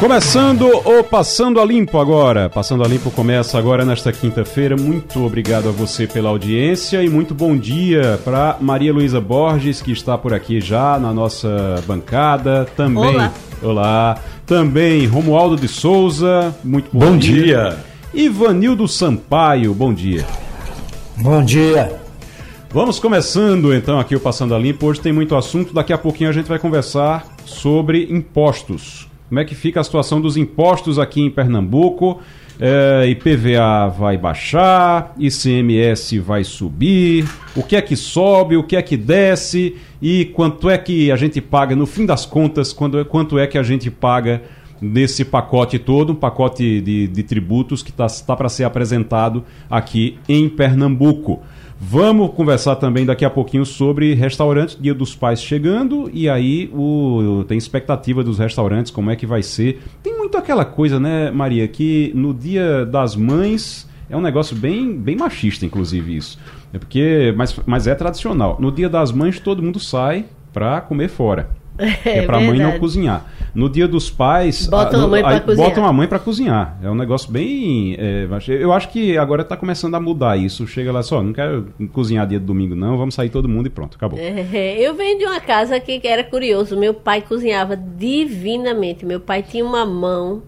Começando o Passando a Limpo agora. Passando a Limpo começa agora nesta quinta-feira. Muito obrigado a você pela audiência e muito bom dia para Maria Luísa Borges, que está por aqui já na nossa bancada. Também. Olá. Olá. Também Romualdo de Souza. Muito bom, Bom dia. dia. Ivanildo Sampaio. Bom dia. Bom dia. Vamos começando então aqui o Passando a Limpo. Hoje tem muito assunto. Daqui a pouquinho a gente vai conversar sobre impostos. Como é que fica a situação dos impostos aqui em Pernambuco? É, IPVA vai baixar, ICMS vai subir, o que é que sobe, o que é que desce e quanto é que a gente paga, no fim das contas, quando, quanto é que a gente paga nesse pacote todo, um pacote de, de tributos que está para ser apresentado aqui em Pernambuco. Vamos conversar também daqui a pouquinho sobre restaurantes, Dia dos Pais chegando, e aí o, tem expectativa dos restaurantes, como é que vai ser. Tem muito aquela coisa, né, Maria, que no Dia das Mães é um negócio bem, bem machista, inclusive, isso. É porque, mas, mas é tradicional. No Dia das Mães todo mundo sai para comer fora. É, É, pra mãe não cozinhar. No dia dos pais. Botam a mãe aí cozinhar. Botam a mãe pra cozinhar. É um negócio bem. é, eu acho que agora tá começando a mudar isso. Chega lá só, não quero cozinhar dia de domingo, não. Vamos sair todo mundo e pronto, acabou. É, eu venho de uma casa que era curioso. Meu pai cozinhava divinamente. Meu pai tinha uma mão,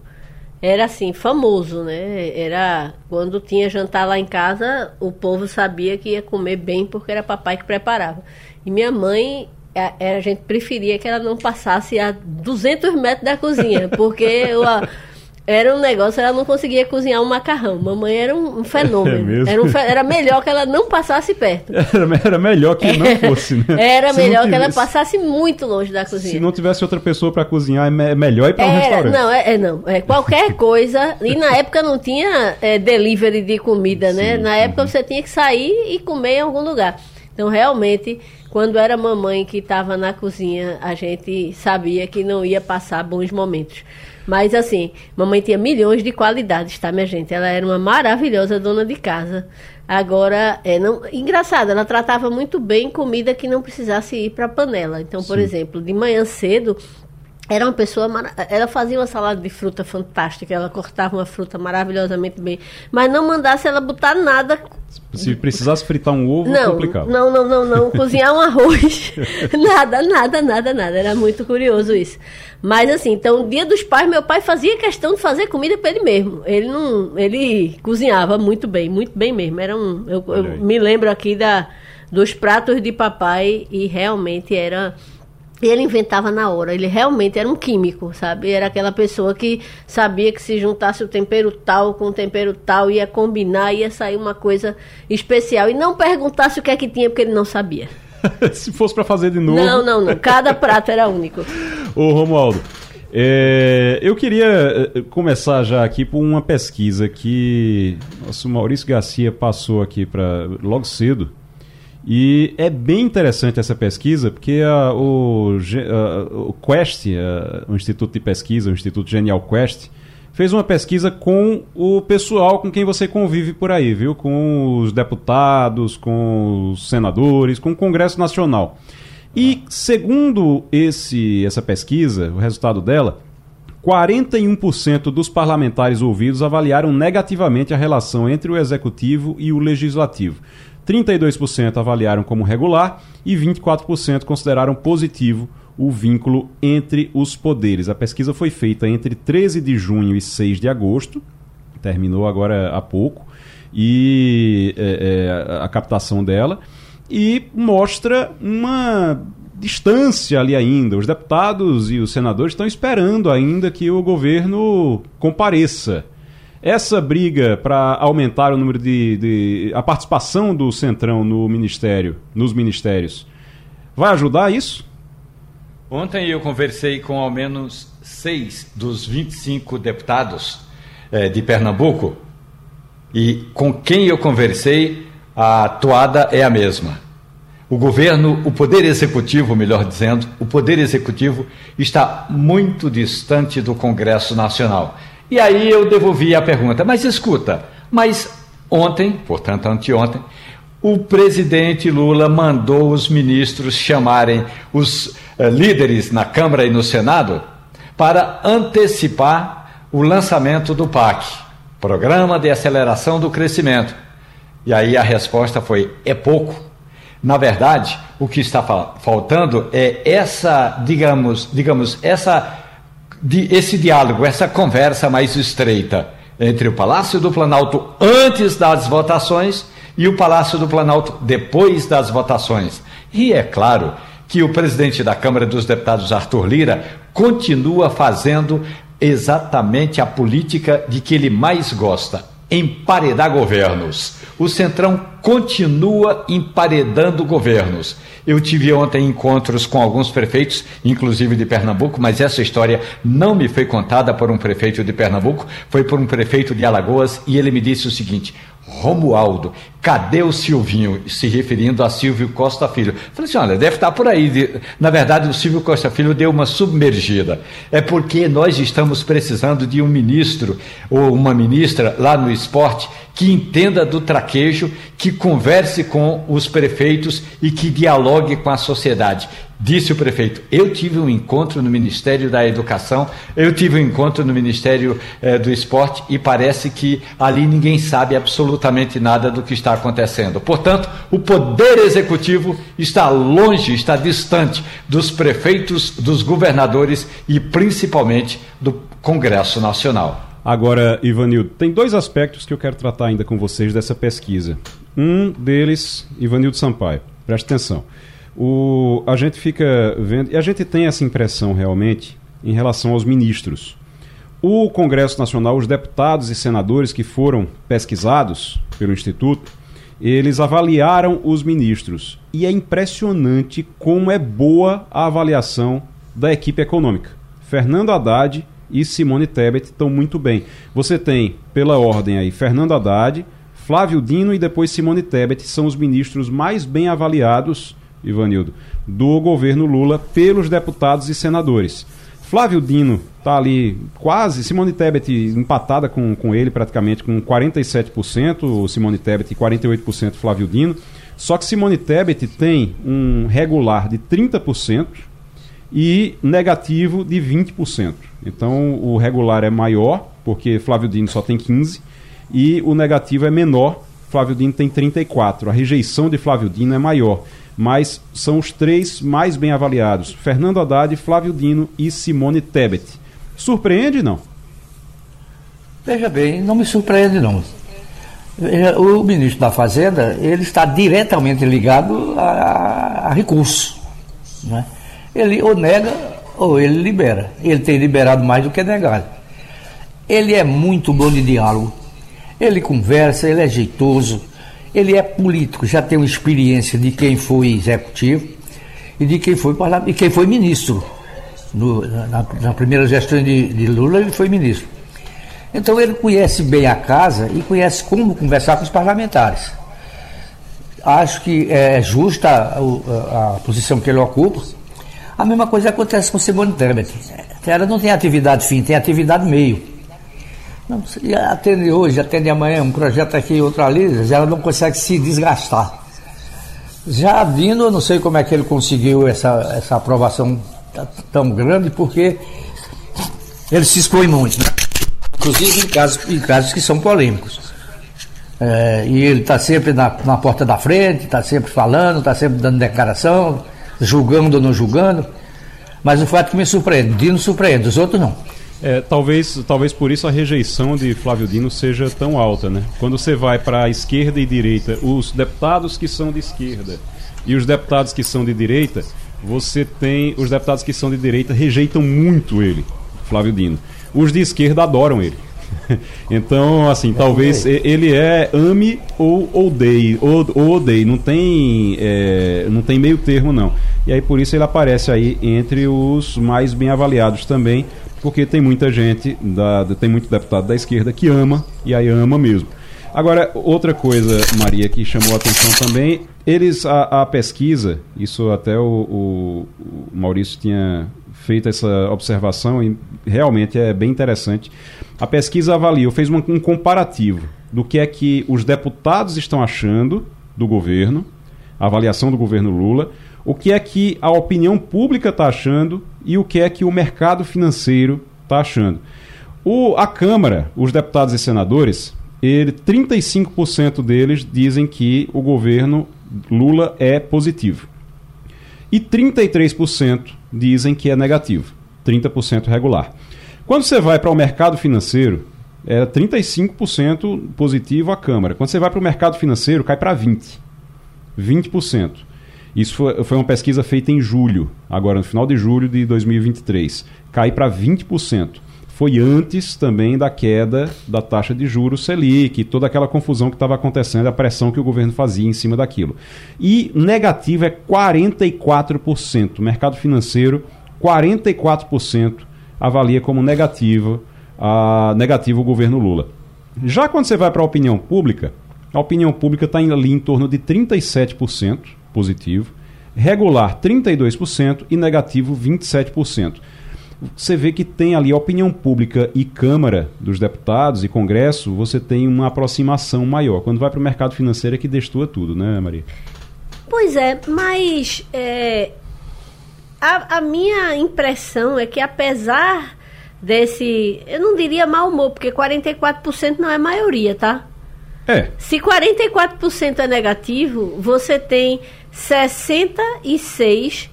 era assim, famoso, né? Era quando tinha jantar lá em casa, o povo sabia que ia comer bem porque era papai que preparava. E minha mãe, a, a gente preferia que ela não passasse a 200 metros da cozinha, porque eu, a- era um negócio, ela não conseguia cozinhar um macarrão. Mamãe era um, um fenômeno. É era, um era melhor que ela não passasse perto. Era, era melhor que não fosse, né? Era Se melhor que ela passasse muito longe da cozinha. Se não tivesse outra pessoa pra cozinhar, é me- é melhor ir pra um restaurante. não, é, é não. É qualquer coisa. E na época não tinha é, delivery de comida, né? Sim, Na época você tinha que sair e comer em algum lugar. Então, realmente, quando era mamãe que estava na cozinha, a gente sabia que não ia passar bons momentos. Mas, assim, mamãe tinha milhões de qualidades, tá, minha gente? Ela era uma maravilhosa dona de casa. Agora, é, não, engraçado, ela tratava muito bem comida que não precisasse ir para panela. Então, por exemplo, de manhã cedo, era uma pessoa. Ela fazia uma salada de fruta fantástica, ela cortava uma fruta maravilhosamente bem. Mas não mandasse ela botar nada. Se precisasse fritar um ovo, Não, complicava. não, não, não, não. Cozinhar um arroz. nada, nada, nada, nada. Era muito curioso isso. Mas assim, então, dia dos pais, meu pai fazia questão de fazer comida para ele mesmo. Ele não. Ele cozinhava muito bem, muito bem mesmo. Era um. Eu, eu me lembro aqui da, dos pratos de papai e realmente era. Ele inventava na hora, ele realmente era um químico, sabe? Era aquela pessoa que sabia que se juntasse o tempero tal com o tempero tal, ia combinar, ia sair uma coisa especial. E não perguntasse o que é que tinha, porque ele não sabia. Se fosse pra fazer de novo. Não, não, não. Cada prato era único. Ô Romualdo, é, eu queria eh, começar já aqui por uma pesquisa que nosso Maurício Garcia passou aqui para logo cedo. E é bem interessante essa pesquisa, porque a- o, Ge- a- o Quest, a- o Instituto de Pesquisa, o Instituto Genial Quest, fez uma pesquisa com o pessoal com quem você convive por aí, viu? Com os deputados, com os senadores, com o Congresso Nacional. E segundo esse, essa pesquisa, o resultado dela, 41% dos parlamentares ouvidos avaliaram negativamente a relação entre o executivo e o legislativo. 32% avaliaram como regular e 24% consideraram positivo o vínculo entre os poderes. A pesquisa foi feita entre 13 de junho e 6 de agosto, terminou agora há pouco, e é, é, a captação dela, e mostra uma distância ali ainda. Os deputados e os senadores estão esperando ainda que o governo compareça. Essa briga para aumentar o número de, de- a participação do Centrão no ministério, nos ministérios, vai ajudar isso? Ontem eu conversei com ao menos seis dos 25 deputados eh, de Pernambuco e com quem eu conversei, a toada é a mesma. o governo, o poder executivo, melhor dizendo, o poder executivo está muito distante do Congresso Nacional. E aí eu devolvi a pergunta, mas escuta, mas ontem, portanto anteontem, o presidente Lula mandou os ministros chamarem os eh, líderes na Câmara e no Senado para antecipar o lançamento do PAC, Programa de Aceleração do Crescimento. E aí a resposta foi: é pouco. Na verdade, o que está faltando é essa, digamos, digamos, essa, esse diálogo, essa conversa mais estreita entre o Palácio do Planalto antes das votações e o Palácio do Planalto depois das votações. E é claro que o presidente da Câmara dos Deputados, Arthur Lira, continua fazendo exatamente a política de que ele mais gosta: emparedar governos. O Centrão continua emparedando governos. Eu tive ontem encontros com alguns prefeitos, inclusive de Pernambuco, mas essa história não me foi contada por um prefeito de Pernambuco, foi por um prefeito de Alagoas e ele me disse o seguinte: Romualdo, cadê o Silvinho? Se referindo a Silvio Costa Filho. Falei assim: olha, deve estar por aí. Na verdade, o Silvio Costa Filho deu uma submergida. É porque nós estamos precisando de um ministro ou uma ministra lá no esporte que entenda do traquejo, que converse com os prefeitos e que dialogue com a sociedade. Disse o prefeito: Eu tive um encontro no Ministério da Educação, eu tive um encontro no Ministério eh, do Esporte e parece que ali ninguém sabe absolutamente nada do que está acontecendo. Portanto, o Poder Executivo está longe, está distante dos prefeitos, dos governadores e principalmente do Congresso Nacional. Agora, Ivanildo, tem dois aspectos que eu quero tratar ainda com vocês dessa pesquisa. Um deles, Ivanildo Sampaio, preste atenção. O, a gente fica vendo, e a gente tem essa impressão realmente em relação aos ministros. O Congresso Nacional, os deputados e senadores que foram pesquisados pelo Instituto, eles avaliaram os ministros. E é impressionante como é boa a avaliação da equipe econômica. Fernando Haddad e Simone Tebet estão muito bem. Você tem, pela ordem aí, Fernando Haddad, Flávio Dino e depois Simone Tebet são os ministros mais bem avaliados Ivanildo, do governo Lula pelos deputados e senadores. Flávio Dino está ali quase, Simone Tebet empatada com, com ele praticamente com 47%, Simone Tebet 48% Flávio Dino. Só que Simone Tebet tem um regular de 30% e negativo de 20%. Então o regular é maior, porque Flávio Dino só tem 15%, e o negativo é menor, Flávio Dino tem 34%. A rejeição de Flávio Dino é maior mas são os três mais bem avaliados: Fernando Haddad, Flávio Dino e Simone Tebet. Surpreende não? Veja bem, não me surpreende não. O ministro da Fazenda ele está diretamente ligado a, a recursos. Né? Ele ou nega ou ele libera. Ele tem liberado mais do que negado. Ele é muito bom de diálogo. Ele conversa, ele é jeitoso ele é político, já tem uma experiência de quem foi executivo e de quem foi e quem foi ministro. No, na, na, primeira gestão de, de, Lula, ele foi ministro. Então ele conhece bem a casa e conhece como conversar com os parlamentares. Acho que é justa a, a, a posição que ele ocupa. A mesma coisa acontece com Simone Tebet. Ela não tem atividade fim, tem atividade meio. Não, atende hoje, atende amanhã, um projeto aqui, outro ali, ela não consegue se desgastar. Já Dino, eu não sei como é que ele conseguiu essa, essa aprovação tão grande, porque ele se expõe muito, né? inclusive em casos, em casos que são polêmicos. É, e ele está sempre na, na porta da frente, está sempre falando, está sempre dando declaração, julgando ou não julgando. Mas o fato que me surpreende, Dino surpreende, os outros não. É, talvez, talvez por isso a rejeição de Flávio Dino seja tão alta, né? Quando você vai para a esquerda e direita, os deputados que são de esquerda e os deputados que são de direita, você tem os deputados que são de direita rejeitam muito ele, Flávio Dino. Os de esquerda adoram ele. então, assim, talvez ele é ame ou odeie, ou, ou odeie, não tem, é, não tem meio termo não. E aí por isso ele aparece aí entre os mais bem avaliados também porque tem muita gente, da, tem muito deputado da esquerda que ama, e aí ama mesmo. Agora, outra coisa, Maria, que chamou a atenção também, eles, a, a pesquisa, isso até o, o, Maurício tinha feito essa observação e realmente é bem interessante. A pesquisa avaliou, fez um comparativo do que é que os deputados estão achando do governo, a avaliação do governo Lula, o que é que a opinião pública está achando e o que é que o mercado financeiro está achando. O, a Câmara, os deputados e senadores, ele, 35% deles dizem que o governo Lula é positivo. E 33% dizem que é negativo, 30% regular. Quando você vai para o mercado financeiro, é 35% positivo a Câmara. Quando você vai para o mercado financeiro, cai para 20%. 20%. Isso foi, uma pesquisa feita em julho, agora no final de julho de 2023. Cai para 20% foi antes também da queda da taxa de juros Selic, toda aquela confusão que estava acontecendo, a pressão que o governo fazia em cima daquilo. E negativo é 44%. O mercado financeiro, 44% avalia como negativo, negativo o governo Lula. Já quando você vai para a opinião pública, a opinião pública está ali em torno de 37% positivo, regular 32% e negativo 27% você vê que tem ali a opinião pública e Câmara dos Deputados e Congresso, você tem uma aproximação maior. Quando vai para o mercado financeiro é que destua tudo, né, Maria? Pois é, mas é, a, a minha impressão é que apesar desse, eu não diria mau humor, porque 44% não é maioria, tá? É. Se 44% é negativo, você tem 66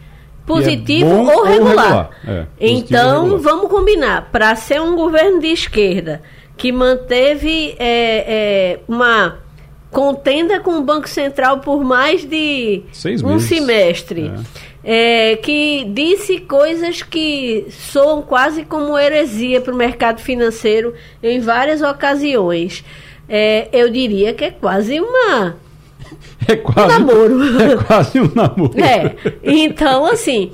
positivo é ou regular. Ou regular. É, então, regular. vamos combinar. Para ser um governo de esquerda que manteve é, é, uma contenda com o Banco Central por mais de Seis um meses. semestre. É. é, que disse coisas que soam quase como heresia para o mercado financeiro em várias ocasiões. É, eu diria que é quase uma é quase um namoro. É quase um namoro. É. Então, assim,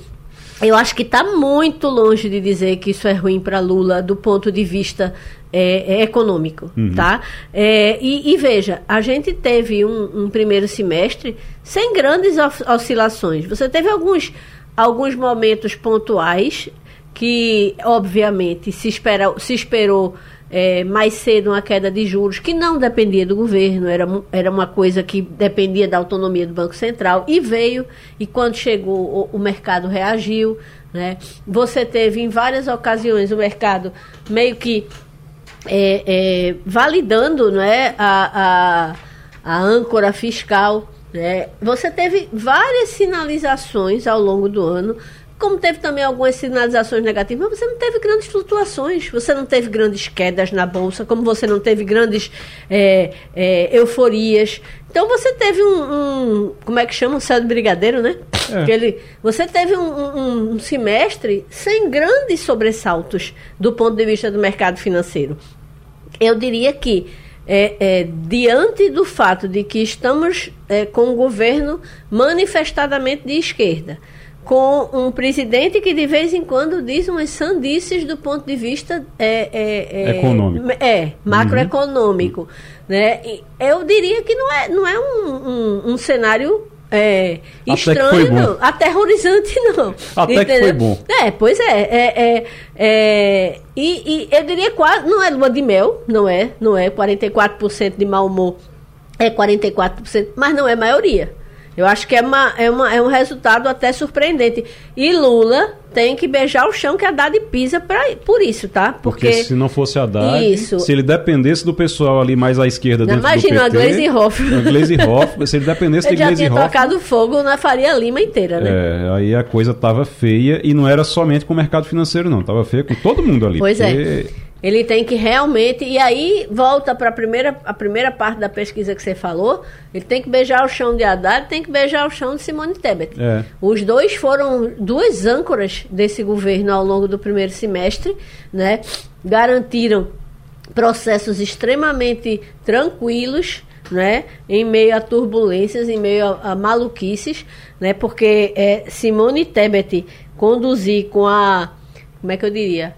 eu acho que está muito longe de dizer que isso é ruim para Lula do ponto de vista é, é econômico, uhum. tá? É, e, e, veja, a gente teve um, um, primeiro semestre sem grandes oscilações. Você teve alguns, alguns momentos pontuais que, obviamente, se, espera, se esperou é, mais cedo uma queda de juros que não dependia do governo, era, era uma coisa que dependia da autonomia do Banco Central e veio, e quando chegou o, o mercado reagiu. Né? Você teve em várias ocasiões o mercado meio que é, é, validando né, a, a, a âncora fiscal. Né? Você teve várias sinalizações ao longo do ano como teve também algumas sinalizações negativas, mas você não teve grandes flutuações, você não teve grandes quedas na bolsa, como você não teve grandes é, é, euforias. Então você teve um, um, Como é que chama? Um céu de brigadeiro, né? É. Aquele, você teve um, um, um semestre sem grandes sobressaltos do ponto de vista do mercado financeiro. Eu diria que. É, é, diante do fato de que estamos é, com um governo manifestadamente de esquerda, com um presidente que de vez em quando diz umas sandices do ponto de vista é, é, é econômico. É, macroeconômico. Uhum. Né? eu diria que não é, não é um, um, um cenário é, estranho, não. Aterrorizante, não. Até entendeu? que foi bom. É, pois é. é, é, é e, e, eu diria quase. Não é lua de mel, não é. Não é 44% de mau humor. É 44%, mas não é maioria. Eu acho que é, uma, é, uma, é um resultado até surpreendente. E Lula tem que beijar o chão que a Haddad pisa pra, por isso, tá? Porque, Porque se não fosse a Haddad, isso. se ele dependesse do pessoal ali mais à esquerda dentro Imagina, do PT... Imagina, a Glaze Hoff. A Glaze Hoff, se ele dependesse ele de Glaze Hoff... já tinha tocado fogo na Faria Lima inteira, né? É, aí a coisa tava feia e não era somente com o mercado financeiro, não. Tava feia com todo mundo ali. Pois é. Ele tem que realmente. E aí volta para a primeira, a primeira parte da pesquisa que você falou. Ele tem que beijar o chão de Haddad tem que beijar o chão de Simone Tebet. É. Os dois foram duas âncoras desse governo ao longo do primeiro semestre, né? Garantiram processos extremamente tranquilos, né? Em meio a turbulências, em meio a, a maluquices, né? Porque é, Simone Tebet conduzir com a. Como é que eu diria?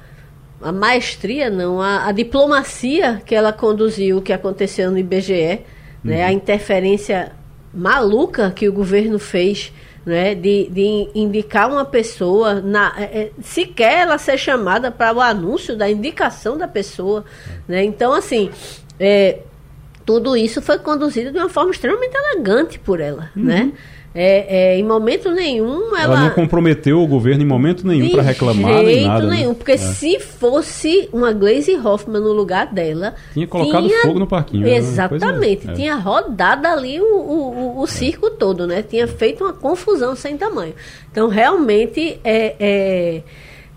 A maestria, não, a, a, diplomacia que ela conduziu, o que aconteceu no IBGE, né, uhum. né, a interferência maluca que o governo fez né, de, de indicar uma pessoa, na, é, é sequer ela ser chamada para o anúncio da indicação da pessoa. Né? Então, assim, é, tudo isso foi conduzido de uma forma extremamente elegante por ela. Uhum. Né? É, é, em momento nenhum ela. Ela não comprometeu o governo em momento nenhum para reclamar nem nada. Né? nenhum, né? porque é. se fosse uma Glaze Hoffman no lugar dela. Tinha colocado tinha... fogo no parquinho. Né? Exatamente. É. Tinha rodado ali o, o, o, circo todo, né? Tinha feito uma confusão sem tamanho. Então, realmente, é,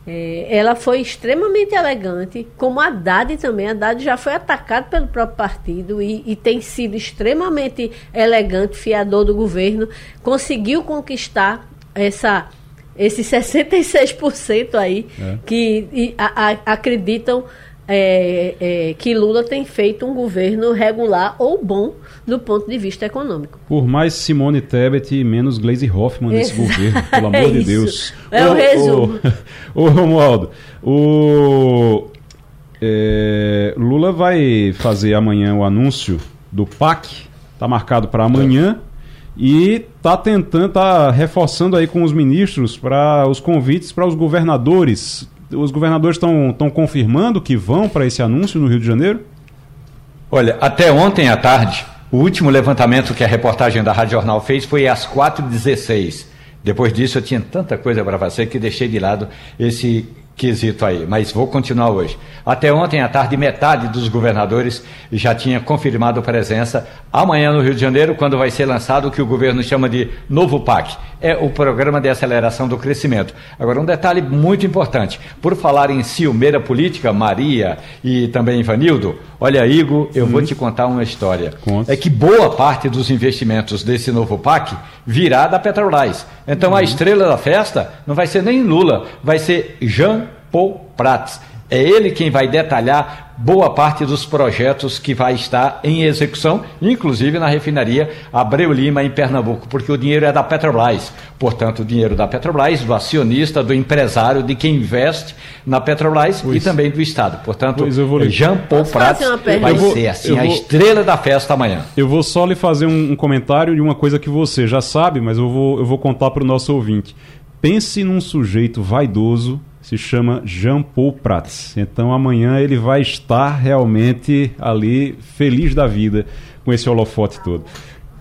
é ela foi extremamente elegante, como a Haddad também. A Haddad já foi atacado pelo próprio partido e, e, tem sido extremamente elegante, fiador do governo. Conseguiu conquistar essa, esses 66% aí é. que e, a, a, acreditam é, é, que Lula tem feito um governo regular ou bom do ponto de vista econômico. Por mais Simone Tebet e menos Glaze Hoffman nesse governo, pelo amor é de Deus. É o, o resumo. Ô, Romualdo, o é, Lula vai fazer amanhã o anúncio do PAC, está marcado para amanhã. E está tentando, está reforçando aí com os ministros para os convites para os governadores os governadores estão confirmando que vão para esse anúncio no Rio de Janeiro? Olha, até ontem à tarde, o último levantamento que a reportagem da Rádio Jornal fez foi às 4h16. Depois disso, eu tinha tanta coisa para fazer que deixei de lado esse quesito aí, mas vou continuar hoje. Até ontem à tarde, metade dos governadores já tinha confirmado presença amanhã no Rio de Janeiro, quando vai ser lançado o que o governo chama de Novo PAC. É o Programa de Aceleração do Crescimento. Agora, um detalhe muito importante. Por falar em ciumeira política, Maria e também Ivanildo, olha, Igor, eu vou te contar uma história. Conta. É que boa parte dos investimentos desse Novo PAC virá da Petrobras. Então, hum. a estrela da festa não vai ser nem Lula, vai ser Jean Paul Prats. É ele quem vai detalhar boa parte dos projetos que vai estar em execução, inclusive na refinaria Abreu Lima, em Pernambuco, porque o dinheiro é da Petrobras. Portanto, o dinheiro da Petrobras, do acionista, do empresário, de quem investe na Petrobras pois. e também do Estado. Portanto, Jean Paul Prats vai vou, ser assim, a vou, estrela da festa amanhã. Eu vou só lhe fazer um, um comentário de uma coisa que você já sabe, mas eu vou, eu vou contar para o nosso ouvinte. Pense num sujeito vaidoso se chama Jean Paul Prats. Então amanhã ele vai estar realmente ali feliz da vida com esse holofote todo.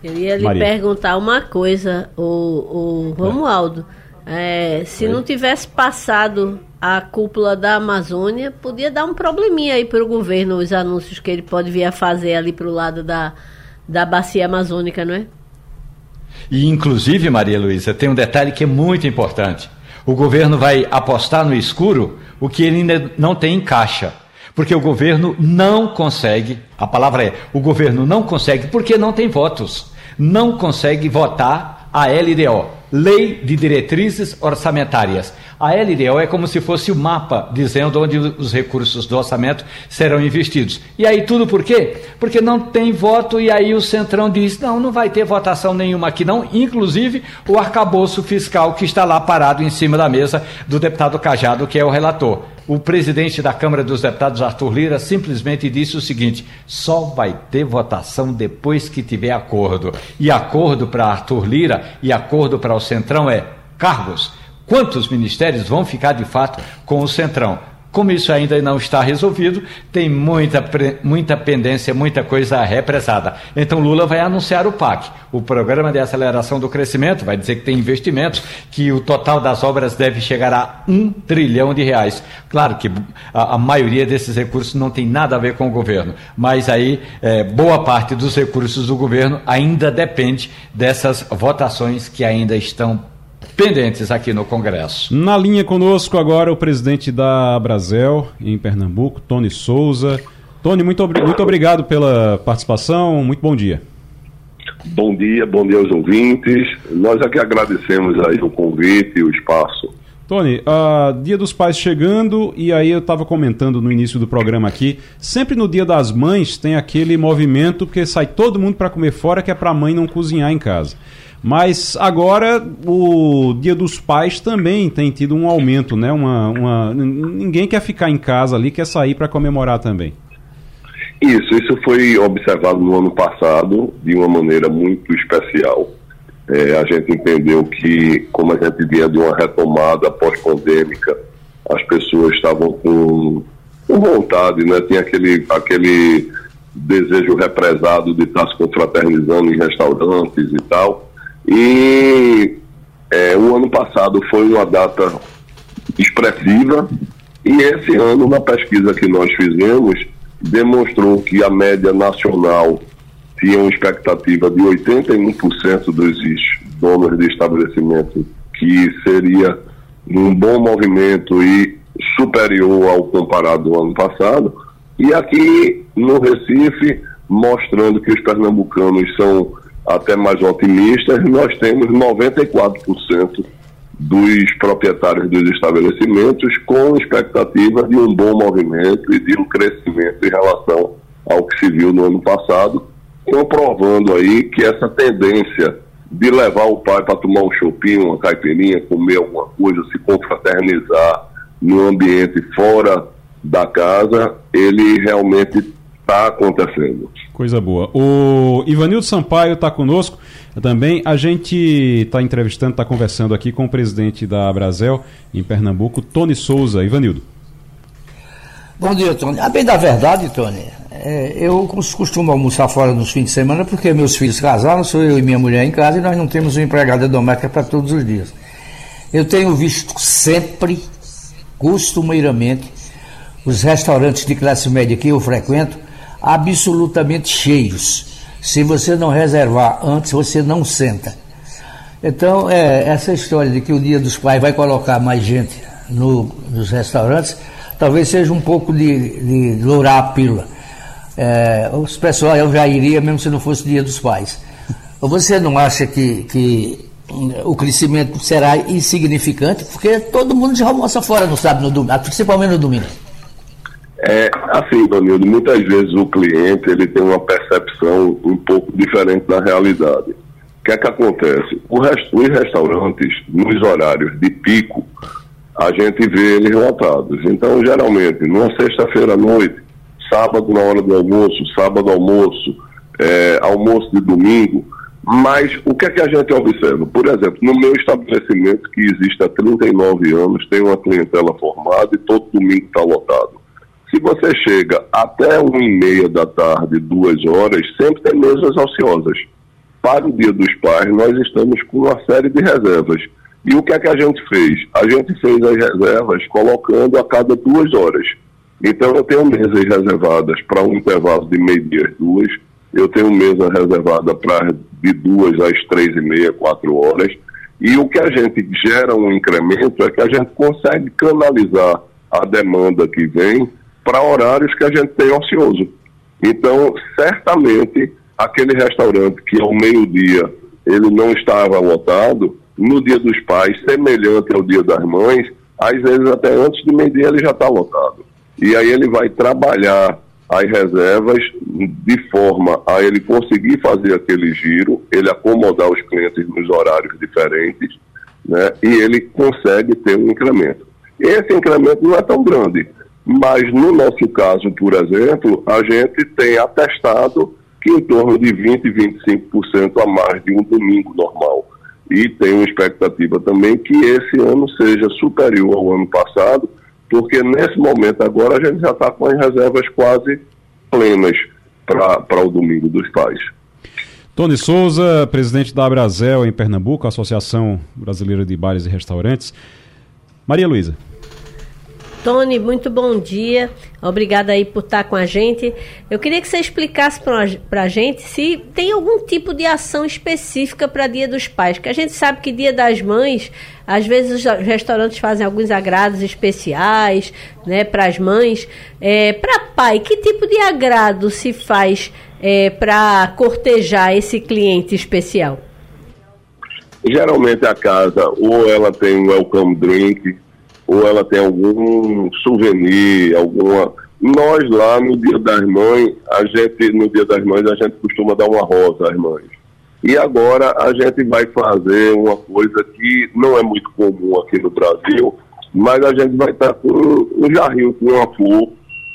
Eu ia lhe Maria. perguntar uma coisa, o, o Romualdo. É, se Oi? não tivesse passado a cúpula da Amazônia, podia dar um probleminha aí para o governo, os anúncios que ele pode vir a fazer ali para o lado da, da bacia amazônica, não é? E inclusive, Maria Luísa, tem um detalhe que é muito importante. O governo vai apostar no escuro o que ele ainda não tem em caixa. Porque o governo não consegue, a palavra é, o governo não consegue porque não tem votos. Não consegue votar a LDO, Lei de Diretrizes Orçamentárias. A LDO é como se fosse o mapa dizendo onde os recursos do orçamento serão investidos. E aí tudo por quê? Porque não tem voto e aí o Centrão diz: não, não vai ter votação nenhuma aqui não, inclusive o arcabouço fiscal que está lá parado em cima da mesa do deputado Cajado, que é o relator. O presidente da Câmara dos Deputados, Arthur Lira, simplesmente disse o seguinte: só vai ter votação depois que tiver acordo. E acordo para Arthur Lira e acordo para o Centrão é cargos quantos ministérios vão ficar de fato com o Centrão. Como isso ainda não está resolvido, tem muita, muita pendência, muita coisa represada. Então Lula vai anunciar o PAC, o Programa de Aceleração do Crescimento, vai dizer que tem investimentos, que o total das obras deve chegar a um trilhão de reais. Claro que a, a maioria desses recursos não tem nada a ver com o governo, mas aí é, boa parte dos recursos do governo ainda depende dessas votações que ainda estão pendentes aqui no Congresso. Na linha conosco agora o presidente da Brasel, em Pernambuco, Tony Souza. Tony, muito, ob muito obrigado pela participação, muito bom dia. Bom dia, bom dia aos ouvintes. Nós aqui agradecemos aí o convite e o espaço. Tony, uh, Dia dos Pais chegando, e aí eu estava comentando no início do programa aqui, sempre no Dia das Mães tem aquele movimento, porque sai todo mundo para comer fora, que é para a mãe não cozinhar em casa. Mas agora o Dia dos Pais também tem tido um aumento, né? Uma, uma... Ninguém quer ficar em casa ali, quer sair para comemorar também. Isso, isso foi observado no ano passado de uma maneira muito especial. É, a gente entendeu que, como a gente vinha de uma retomada pós-pandêmica, as pessoas estavam com, com vontade, né? Tinha aquele, aquele desejo represado de estar se confraternizando em restaurantes e tal. E é, o ano passado foi uma data expressiva e esse ano, na pesquisa que nós fizemos, demonstrou que a média nacional tinha uma expectativa de 81% dos donos de estabelecimento que seria um bom movimento e superior ao comparado ao ano passado. E aqui no Recife, mostrando que os pernambucanos são até mais otimistas, nós temos 94% dos proprietários dos estabelecimentos com expectativa de um bom movimento e de um crescimento em relação ao que se viu no ano passado, comprovando aí que essa tendência de levar o pai para tomar um chopinho, uma caipirinha, comer alguma coisa, se confraternizar no ambiente fora da casa, ele realmente está acontecendo. Coisa boa. O Ivanildo Sampaio está conosco também. A gente está entrevistando, está conversando aqui com o presidente da Brasel em Pernambuco, Tony Souza. Ivanildo. Bom dia, Tony. A bem da verdade, Tony, é, eu costumo almoçar fora nos fins de semana porque meus filhos casaram, sou eu e minha mulher em casa e nós não temos uma empregada doméstica para todos os dias. Eu tenho visto sempre, costumeiramente, os restaurantes de classe média que eu frequento absolutamente cheios. Se você não reservar antes, você não senta. Então, é, essa história de que o Dia dos Pais vai colocar mais gente no, nos restaurantes, talvez seja um pouco de, de a pílula. É, os pessoal eu já iria mesmo se não fosse Dia dos Pais. Você não acha que, que o crescimento será insignificante? Porque todo mundo já almoça fora no sábado, no domingo, principalmente no domingo. É, assim, Danilo, muitas vezes o cliente ele tem uma percepção um pouco diferente da realidade. O que é que acontece? Rest, os restaurantes, nos horários de pico, a gente vê eles lotados. Então, geralmente, numa sexta-feira à noite, sábado na hora do almoço, sábado almoço, é, almoço de domingo, mas o que é que a gente observa? Por exemplo, no meu estabelecimento, que existe há 39 anos, tem uma clientela formada e todo domingo está lotado. Se você chega até uma e meia da tarde, duas horas, sempre tem mesas ociosas. Para o Dia dos Pais, nós estamos com uma série de reservas. E o que é que a gente fez? A gente fez as reservas colocando a cada duas horas. Então, eu tenho mesas reservadas para um intervalo de meio-dia às duas, eu tenho mesa reservada para de duas às três e meia, quatro horas. E o que a gente gera um incremento é que a gente consegue canalizar a demanda que vem para horários que a gente tem ocioso. Então, certamente, aquele restaurante que ao meio-dia ele não estava lotado, no dia dos pais, semelhante ao dia das mães, às vezes até antes do meio-dia ele já está lotado. E aí ele vai trabalhar as reservas de forma a ele conseguir fazer aquele giro, ele acomodar os clientes nos horários diferentes, né, e ele consegue ter um incremento. Esse incremento não é tão grande, mas no nosso caso, por exemplo, a gente tem atestado que em torno de 20, 25% a mais de um domingo normal. E tem uma expectativa também que esse ano seja superior ao ano passado, porque nesse momento agora a gente já está com as reservas quase plenas para o domingo dos pais. Tony Souza, presidente da Abrazel em Pernambuco, Associação Brasileira de Bares e Restaurantes. Maria Luísa. Tony, muito bom dia. Obrigada aí por estar com a gente. Eu queria que você explicasse para a gente se tem algum tipo de ação específica para Dia dos Pais, que a gente sabe que Dia das Mães, às vezes os restaurantes fazem alguns agrados especiais, né, para as mães. É, para pai, que tipo de agrado se faz é, para cortejar esse cliente especial? Geralmente a casa ou ela tem um welcome drink ou ela tem algum souvenir, alguma. Nós lá no Dia das Mães, a gente, no Dia das Mães, a gente costuma dar uma rosa às mães. E agora a gente vai fazer uma coisa que não é muito comum aqui no Brasil, mas a gente vai estar com um jarrinho com uma flor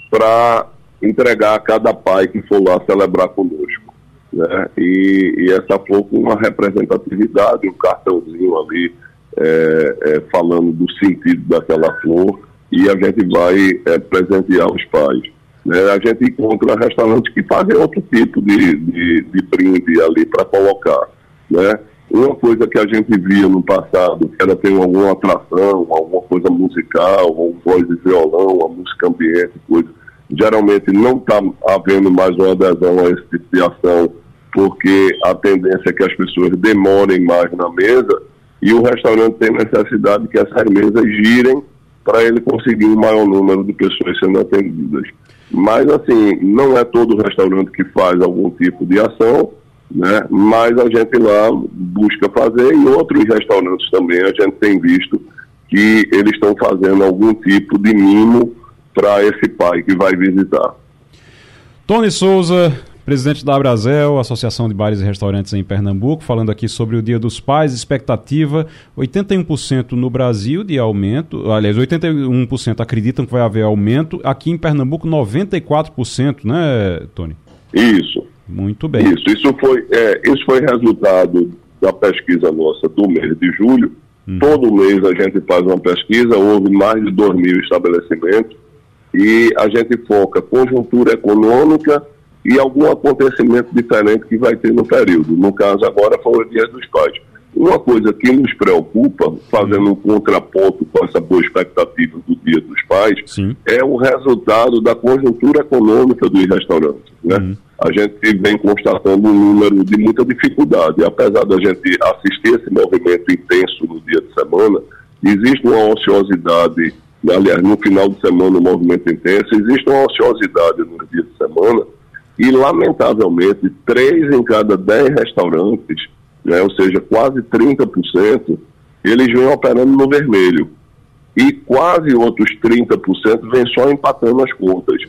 para entregar a cada pai que for lá celebrar conosco. Né? E, e essa flor com uma representatividade, um cartãozinho ali é, é, falando do sentido daquela flor e a gente vai é, presentear os pais. Né? A gente encontra restaurantes que fazem outro tipo de, de, de brinde ali para colocar. Né? Uma coisa que a gente via no passado, que era ter alguma atração, alguma coisa musical, um voz e violão, uma música ambiente, coisa. Geralmente não está havendo mais uma adesão a esse tipo de ação, porque a tendência é que as pessoas demorem mais na mesa e o restaurante tem necessidade que essas mesas girem para ele conseguir um maior número de pessoas sendo atendidas. Mas, assim, não é todo restaurante que faz algum tipo de ação, né? Mas a gente lá busca fazer e outros restaurantes também a gente tem visto que eles estão fazendo algum tipo de mimo para esse pai que vai visitar. Tony Souza, presidente da Abrazel, Associação de Bares e Restaurantes em Pernambuco, falando aqui sobre o Dia dos Pais, expectativa 81% no Brasil de aumento, aliás, 81% acreditam que vai haver aumento, aqui em Pernambuco 94%, né, Tony? Isso. Muito bem. Isso, isso foi, é, isso foi resultado da pesquisa nossa do mês de julho. Uhum. Todo mês a gente faz uma pesquisa, houve mais de 2 mil estabelecimentos e a gente foca conjuntura econômica e algum acontecimento diferente que vai ter no período. No caso, agora foi o Dia dos Pais. Uma coisa que nos preocupa, fazendo um contraponto com essa boa expectativa do Dia dos Pais, Sim. é o resultado da conjuntura econômica dos restaurantes. Né? Uhum. A gente vem constatando um número de muita dificuldade. Apesar da gente assistir esse movimento intenso no dia de semana, existe uma ociosidade, aliás, no final de semana, um movimento intenso, existe uma ociosidade no dia de semana e, lamentavelmente, três em cada dez restaurantes, né, ou seja, quase 30%, eles vêm operando no vermelho. E quase outros 30% vêm só empatando as contas.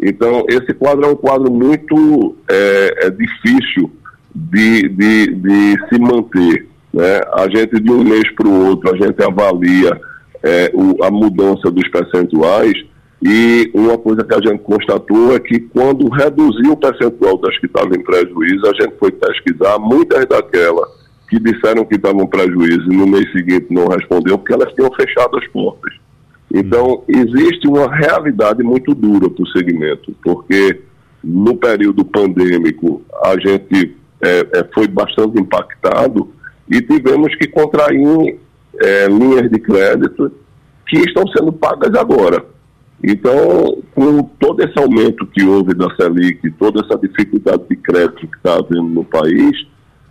Então, esse quadro é um quadro muito é, é difícil de, de, de, se manter. Né? A gente, de um mês para o outro, a gente avalia é, o, a mudança dos percentuais e uma coisa que a gente constatou é que quando reduziu o percentual das que estavam em prejuízo, a gente foi pesquisar, muitas daquelas que disseram que estavam em prejuízo e no mês seguinte não respondeu, porque elas tinham fechado as portas. Então, existe uma realidade muito dura para o segmento, porque no período pandêmico a gente é, é, foi bastante impactado e tivemos que contrair é, linhas de crédito que estão sendo pagas agora. Então, com todo esse aumento que houve da Selic, toda essa dificuldade de crédito que está havendo no país,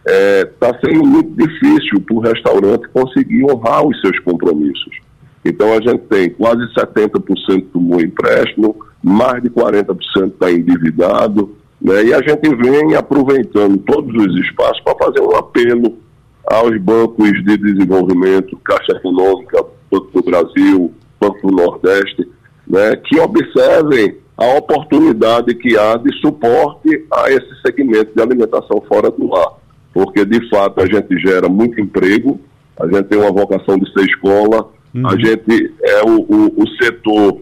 está é, sendo muito difícil para o restaurante conseguir honrar os seus compromissos. Então, a gente tem quase 70% do empréstimo, mais de 40% está endividado, né? e a gente vem aproveitando todos os espaços para fazer um apelo aos bancos de desenvolvimento, Caixa Econômica, Banco do Brasil, Banco do Nordeste, né, que observem a oportunidade que há de suporte a esse segmento de alimentação fora do lar. Porque, de fato, a gente gera muito emprego, a gente tem uma vocação de ser escola, uhum. a gente é o, o, o, setor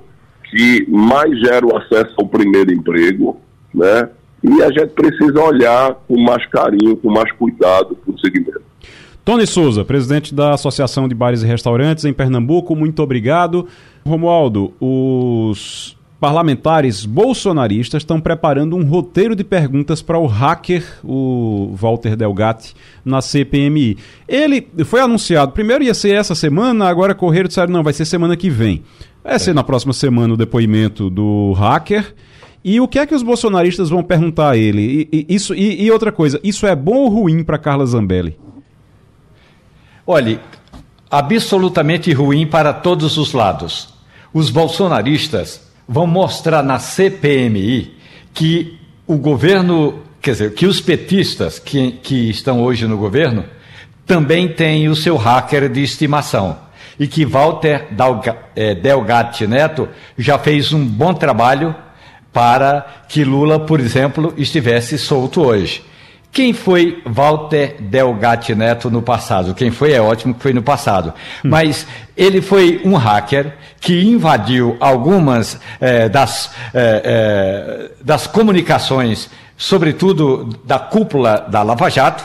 que mais gera o acesso ao primeiro emprego, né? E a gente precisa olhar com mais carinho, com mais cuidado para o segmento. Tony Souza, presidente da Associação de Bares e Restaurantes em Pernambuco, muito obrigado. Romualdo, os parlamentares bolsonaristas estão preparando um roteiro de perguntas para o hacker, o Walter Delgatti, na CPMI. Ele foi anunciado, primeiro ia ser essa semana, agora correram e disseram, não, vai ser semana que vem. Vai ser na próxima semana o depoimento do hacker. E o que é que os bolsonaristas vão perguntar a ele? E, e isso, e, e outra coisa, isso é bom ou ruim para Carla Zambelli? Olhe, absolutamente ruim para todos os lados. Os bolsonaristas vão mostrar na CPMI que o governo, quer dizer, que os petistas que, que estão hoje no governo também têm o seu hacker de estimação. E que Walter é, Delgatti Neto já fez um bom trabalho para que Lula, por exemplo, estivesse solto hoje. Quem foi Walter Delgatti Neto no passado? Quem foi é ótimo que foi no passado. Hum. Mas ele foi um hacker que invadiu algumas eh, das, eh, eh, das comunicações, sobretudo da cúpula da Lava Jato.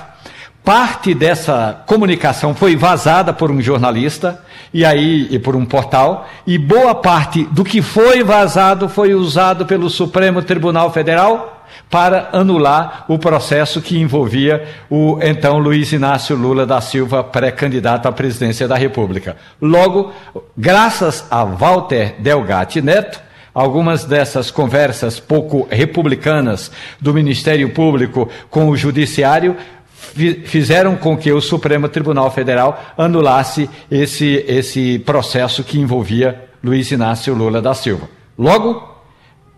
Parte dessa comunicação foi vazada por um jornalista e aí e por um portal, e boa parte do que foi vazado foi usado pelo Supremo Tribunal Federal para anular o processo que envolvia o então Luiz Inácio Lula da Silva, pré-candidato à presidência da República. Logo, graças a Walter Delgatti Neto, algumas dessas conversas pouco republicanas do Ministério Público com o Judiciário fizeram com que o Supremo Tribunal Federal anulasse esse, esse processo que envolvia Luiz Inácio Lula da Silva. Logo,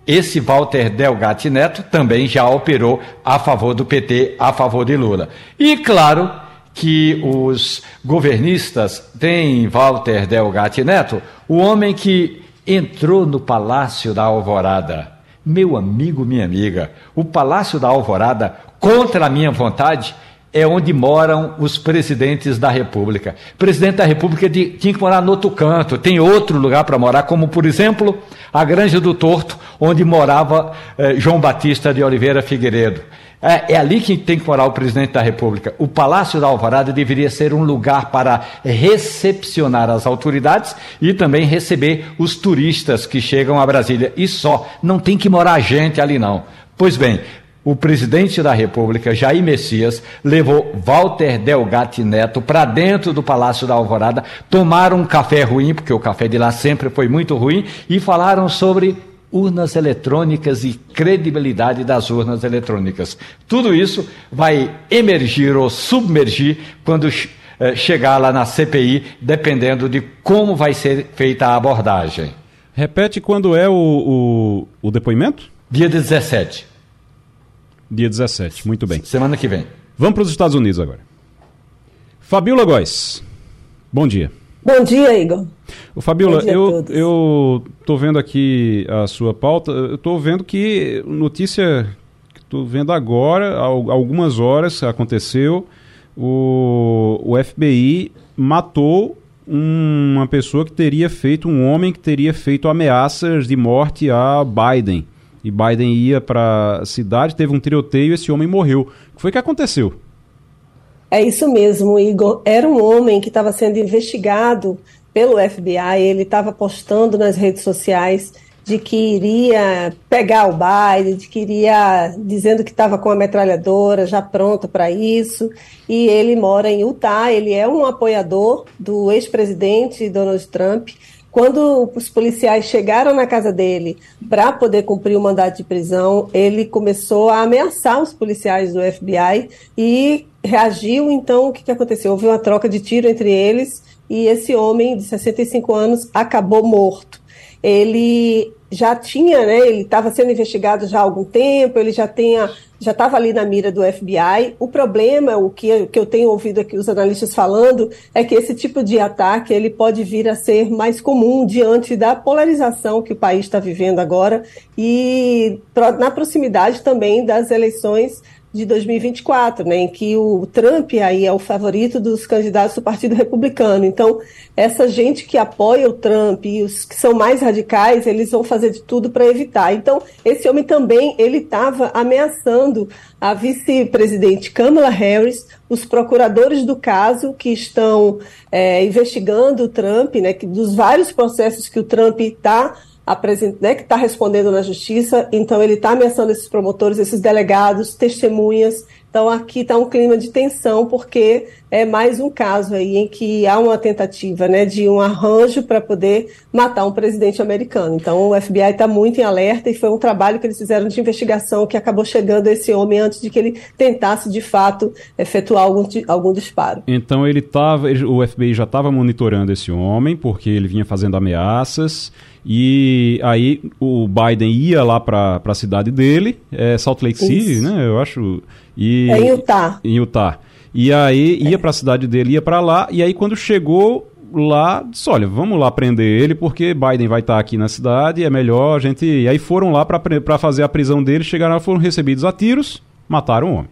esse Walter Delgatti Neto também já operou a favor do PT, a favor de Lula. E claro que os governistas têm Walter Delgatti Neto, o homem que entrou no Palácio da Alvorada. Meu amigo, minha amiga, o Palácio da Alvorada, contra a minha vontade, é onde moram os presidentes da República. O presidente da República tinha que morar no outro canto, tem outro lugar para morar, como, por exemplo, a Granja do Torto, onde morava eh, João Batista de Oliveira Figueiredo. É, é, ali que tem que morar o presidente da República. O Palácio da Alvorada deveria ser um lugar para recepcionar as autoridades e também receber os turistas que chegam a Brasília. E só, não tem que morar gente ali não. Pois bem, o presidente da República, Jair Messias, levou Walter Delgatti Neto para dentro do Palácio da Alvorada, tomaram um café ruim, porque o café de lá sempre foi muito ruim, e falaram sobre urnas eletrônicas e credibilidade das urnas eletrônicas. Tudo isso vai emergir ou submergir quando eh, chegar lá na CPI, dependendo de como vai ser feita a abordagem. Repete quando é o, o, o depoimento? Dia 17. Dia 17, muito bem. Semana que vem. Vamos para os Estados Unidos agora. Fabiola Góes, bom dia. Bom dia, Igor. O Fabiola, eu, eu tô vendo aqui a sua pauta, eu tô vendo que notícia que tô vendo agora, há algumas horas aconteceu, o, o FBI matou uma pessoa que teria feito, um homem que teria feito ameaças de morte a Biden e Biden ia para a cidade, teve um tiroteio e esse homem morreu. O que foi que aconteceu? É isso mesmo, Igor. Era um homem que estava sendo investigado pelo FBI, ele estava postando nas redes sociais de que iria pegar o Biden, de que iria dizendo que estava com a metralhadora já pronta para isso. E ele mora em Utah, ele é um apoiador do ex-presidente Donald Trump. Quando os policiais chegaram na casa dele para poder cumprir o mandato de prisão, ele começou a ameaçar os policiais do FBI e reagiu. Então, o que, que aconteceu? Houve uma troca de tiro entre eles e esse homem de 65 anos acabou morto. Ele já tinha, né, ele estava sendo investigado já há algum tempo, ele já tinha, já estava ali na mira do FBI. O problema, o que, o que eu tenho ouvido aqui os analistas falando, é que esse tipo de ataque ele pode vir a ser mais comum diante da polarização que o país está vivendo agora e na proximidade também das eleições de 2024, né, em que o Trump aí é o favorito dos candidatos do Partido Republicano. Então, essa gente que apoia o Trump e os que são mais radicais, eles vão fazer de tudo para evitar. Então, esse homem também ele estava ameaçando a vice-presidente Kamala Harris, os procuradores do caso que estão é, investigando o Trump, né, que, dos vários processos que o Trump está né, que está respondendo na justiça, então ele está ameaçando esses promotores, esses delegados, testemunhas. Então aqui está um clima de tensão, porque é mais um caso aí em que há uma tentativa né, de um arranjo para poder matar um presidente americano. Então o FBI está muito em alerta e foi um trabalho que eles fizeram de investigação que acabou chegando a esse homem antes de que ele tentasse de fato efetuar algum, algum disparo. Então ele estava, o FBI já estava monitorando esse homem porque ele vinha fazendo ameaças e aí o Biden ia lá para a cidade dele, é Salt Lake City, Isso. né? Eu acho. E, é em Utah. Em Utah. E aí ia é. para a cidade dele, ia para lá, e aí quando chegou lá, disse, olha, vamos lá prender ele, porque Biden vai estar tá aqui na cidade, é melhor a gente... E aí foram lá para fazer a prisão dele, chegaram lá, foram recebidos a tiros, mataram o homem.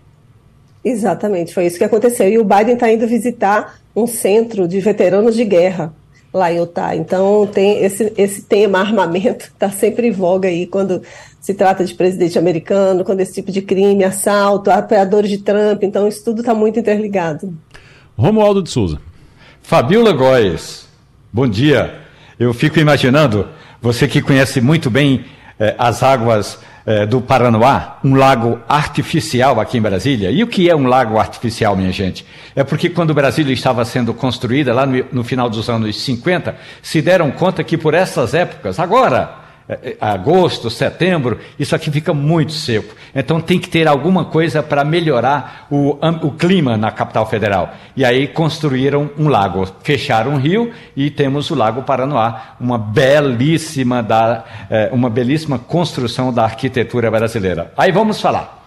Exatamente, foi isso que aconteceu. E o Biden está indo visitar um centro de veteranos de guerra lá em Utah. Então, tem esse, esse tema armamento está sempre em voga aí quando se trata de presidente americano, quando esse tipo de crime, assalto, apoiadores de Trump. Então, isso tudo está muito interligado. Romualdo de Souza. Fabiola Góes, bom dia. Eu fico imaginando, você que conhece muito bem eh, as águas eh, do Paranoá, um lago artificial aqui em Brasília. E o que é um lago artificial, minha gente? É porque quando Brasília estava sendo construída, lá no, no final dos anos 50, se deram conta que por essas épocas, agora, é, é, agosto, setembro, isso aqui fica muito seco. Então tem que ter alguma coisa para melhorar o, o, clima na capital federal. E aí construíram um lago, fecharam um rio e temos o Lago Paranoá, uma belíssima, da, é, uma belíssima construção da arquitetura brasileira. Aí vamos falar.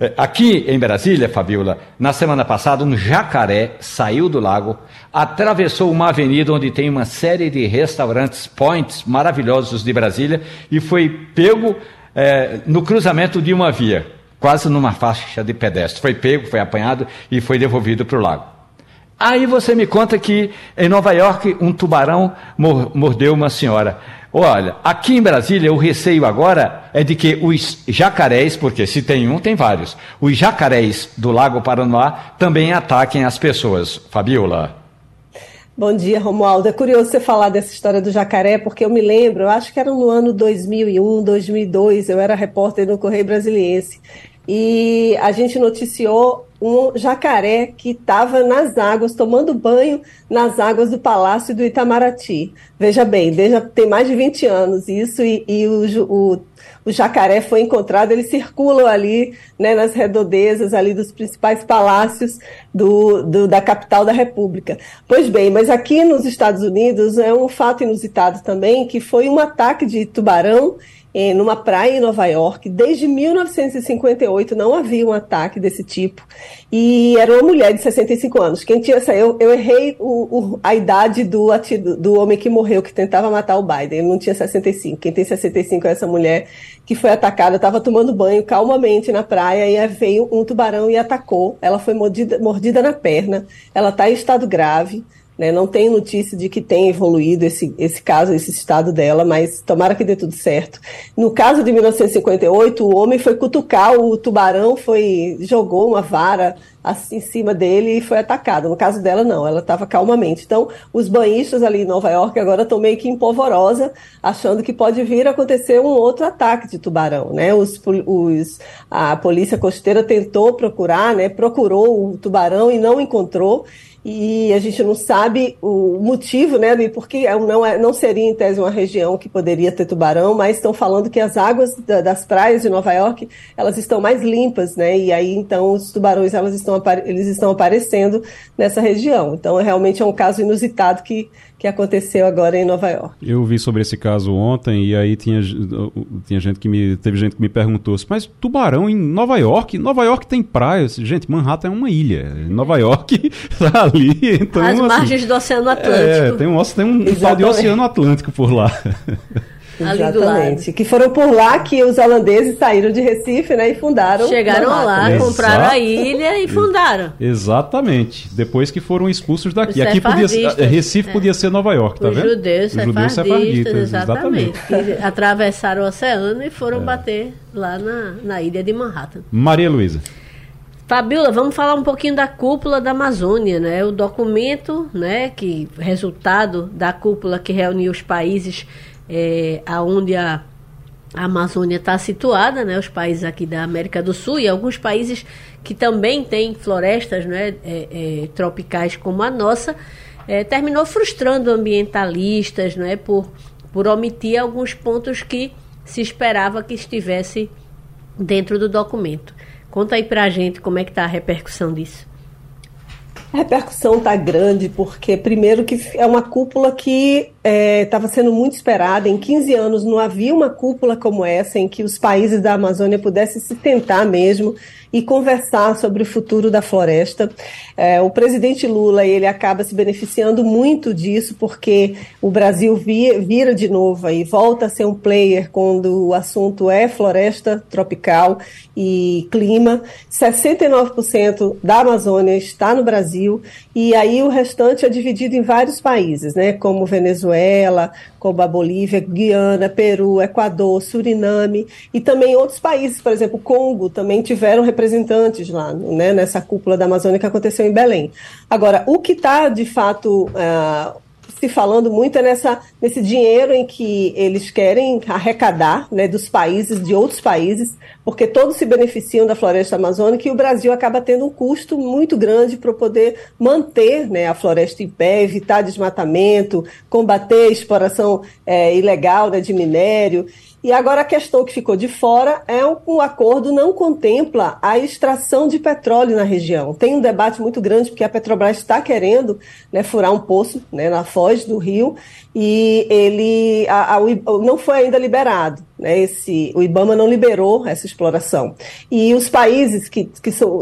É, aqui em Brasília, Fabiola, na semana passada, um jacaré saiu do lago, atravessou uma avenida onde tem uma série de restaurantes, points maravilhosos de Brasília, e foi pego é, no cruzamento de uma via, quase numa faixa de pedestre. Foi pego, foi apanhado e foi devolvido para o lago. Aí você me conta que em Nova York um tubarão mordeu uma senhora. Olha, aqui em Brasília o receio agora é de que os jacarés, porque se tem um, tem vários, os jacarés do Lago Paranoá também ataquem as pessoas. Fabiola. Bom dia, Romualdo. É curioso você falar dessa história do jacaré, porque eu me lembro, eu acho que era no ano 2001, 2002, eu era repórter no Correio Brasiliense, e a gente noticiou um jacaré que estava nas águas, tomando banho nas águas do Palácio do Itamaraty. Veja bem, desde, tem mais de 20 anos isso, e, e o, o, o, jacaré foi encontrado, eles circulam ali né, nas redondezas ali dos principais palácios do, do, da capital da República. Pois bem, mas aqui nos Estados Unidos é um fato inusitado também, que foi um ataque de tubarão eh, numa praia em Nova York. Desde 1958 não havia um ataque desse tipo. E era uma mulher de 65 anos. Quem tinha essa. Eu, eu errei o, o, a idade do, do homem que morreu, que tentava matar o Biden. Ele não tinha 65. Quem tem 65 é essa mulher que foi atacada, estava tomando banho calmamente na praia e veio um tubarão e atacou. Ela foi mordida, mordida na perna. Ela está em estado grave. Né? Não tem notícia de que tenha evoluído esse, esse caso, esse estado dela, mas tomara que dê tudo certo. No caso de 1958, o homem foi cutucar o tubarão, foi jogou uma vara assim, em cima dele e foi atacado. No caso dela, não, ela estava calmamente. Então, os banhistas ali em Nova York agora estão meio que em polvorosa, achando que pode vir a acontecer um outro ataque de tubarão. Né? Os, os, a polícia costeira tentou procurar, né? procurou o tubarão e não encontrou e a gente não sabe o motivo, né, porque é não, é, não seria em tese uma região que poderia ter tubarão, mas estão falando que as águas da, das praias de Nova York elas estão mais limpas, né, e aí então os tubarões elas estão, eles estão aparecendo nessa região. Então realmente é um caso inusitado que que aconteceu agora em Nova York. Eu vi sobre esse caso ontem e aí tinha, tinha gente que me teve gente que me perguntou, mas tubarão em Nova York? Nova York tem praia. Gente, Manhattan é uma ilha. Nova York tá ali. Então, As assim, margens do Oceano Atlântico. É, tem um, tem um tal de Oceano Atlântico por lá. Exatamente. Que foram por lá que os holandeses saíram de Recife, né, e fundaram. Chegaram lá, compraram a ilha e fundaram. Exatamente. Depois que foram expulsos daqui. Aqui podia ser, Recife é. podia ser Nova York, tá os vendo? Judeus, os judeus sefardistas, exatamente. exatamente. atravessaram o oceano e foram é. bater lá na, na ilha de Manhattan. Maria Luísa. Fabiola, vamos falar um pouquinho da cúpula da Amazônia, né? O documento, né, que resultado da cúpula que reuniu os países é, aonde a, a Amazônia está situada, né, os países aqui da América do Sul e alguns países que também têm florestas né, é, é, tropicais como a nossa, é, terminou frustrando ambientalistas né, por, por omitir alguns pontos que se esperava que estivesse dentro do documento. Conta aí para a gente como é que está a repercussão disso. A repercussão está grande porque, primeiro, que é uma cúpula que estava é, sendo muito esperada. Em 15 anos não havia uma cúpula como essa, em que os países da Amazônia pudessem se tentar mesmo e conversar sobre o futuro da floresta. É, o presidente Lula ele acaba se beneficiando muito disso, porque o Brasil vira, vira de novo e volta a ser um player quando o assunto é floresta tropical e clima. 69% da Amazônia está no Brasil e aí o restante é dividido em vários países, né, como Venezuela, como a Bolívia, Guiana, Peru, Equador, Suriname e também outros países, por exemplo, Congo, também tiveram representantes lá né, nessa cúpula da Amazônia que aconteceu em Belém. Agora, o que está de fato uh, se falando muito é nessa, nesse dinheiro em que eles querem arrecadar né, dos países, de outros países, porque todos se beneficiam da floresta amazônica e o Brasil acaba tendo um custo muito grande para poder manter né, a floresta em pé, evitar desmatamento, combater a exploração é, ilegal né, de minério. E agora a questão que ficou de fora é um, um acordo não contempla a extração de petróleo na região. Tem um debate muito grande porque a Petrobras está querendo né, furar um poço né, na foz do rio e ele a, a, não foi ainda liberado. Né, esse, o IBAMA não liberou essa exploração. E os países que, que são,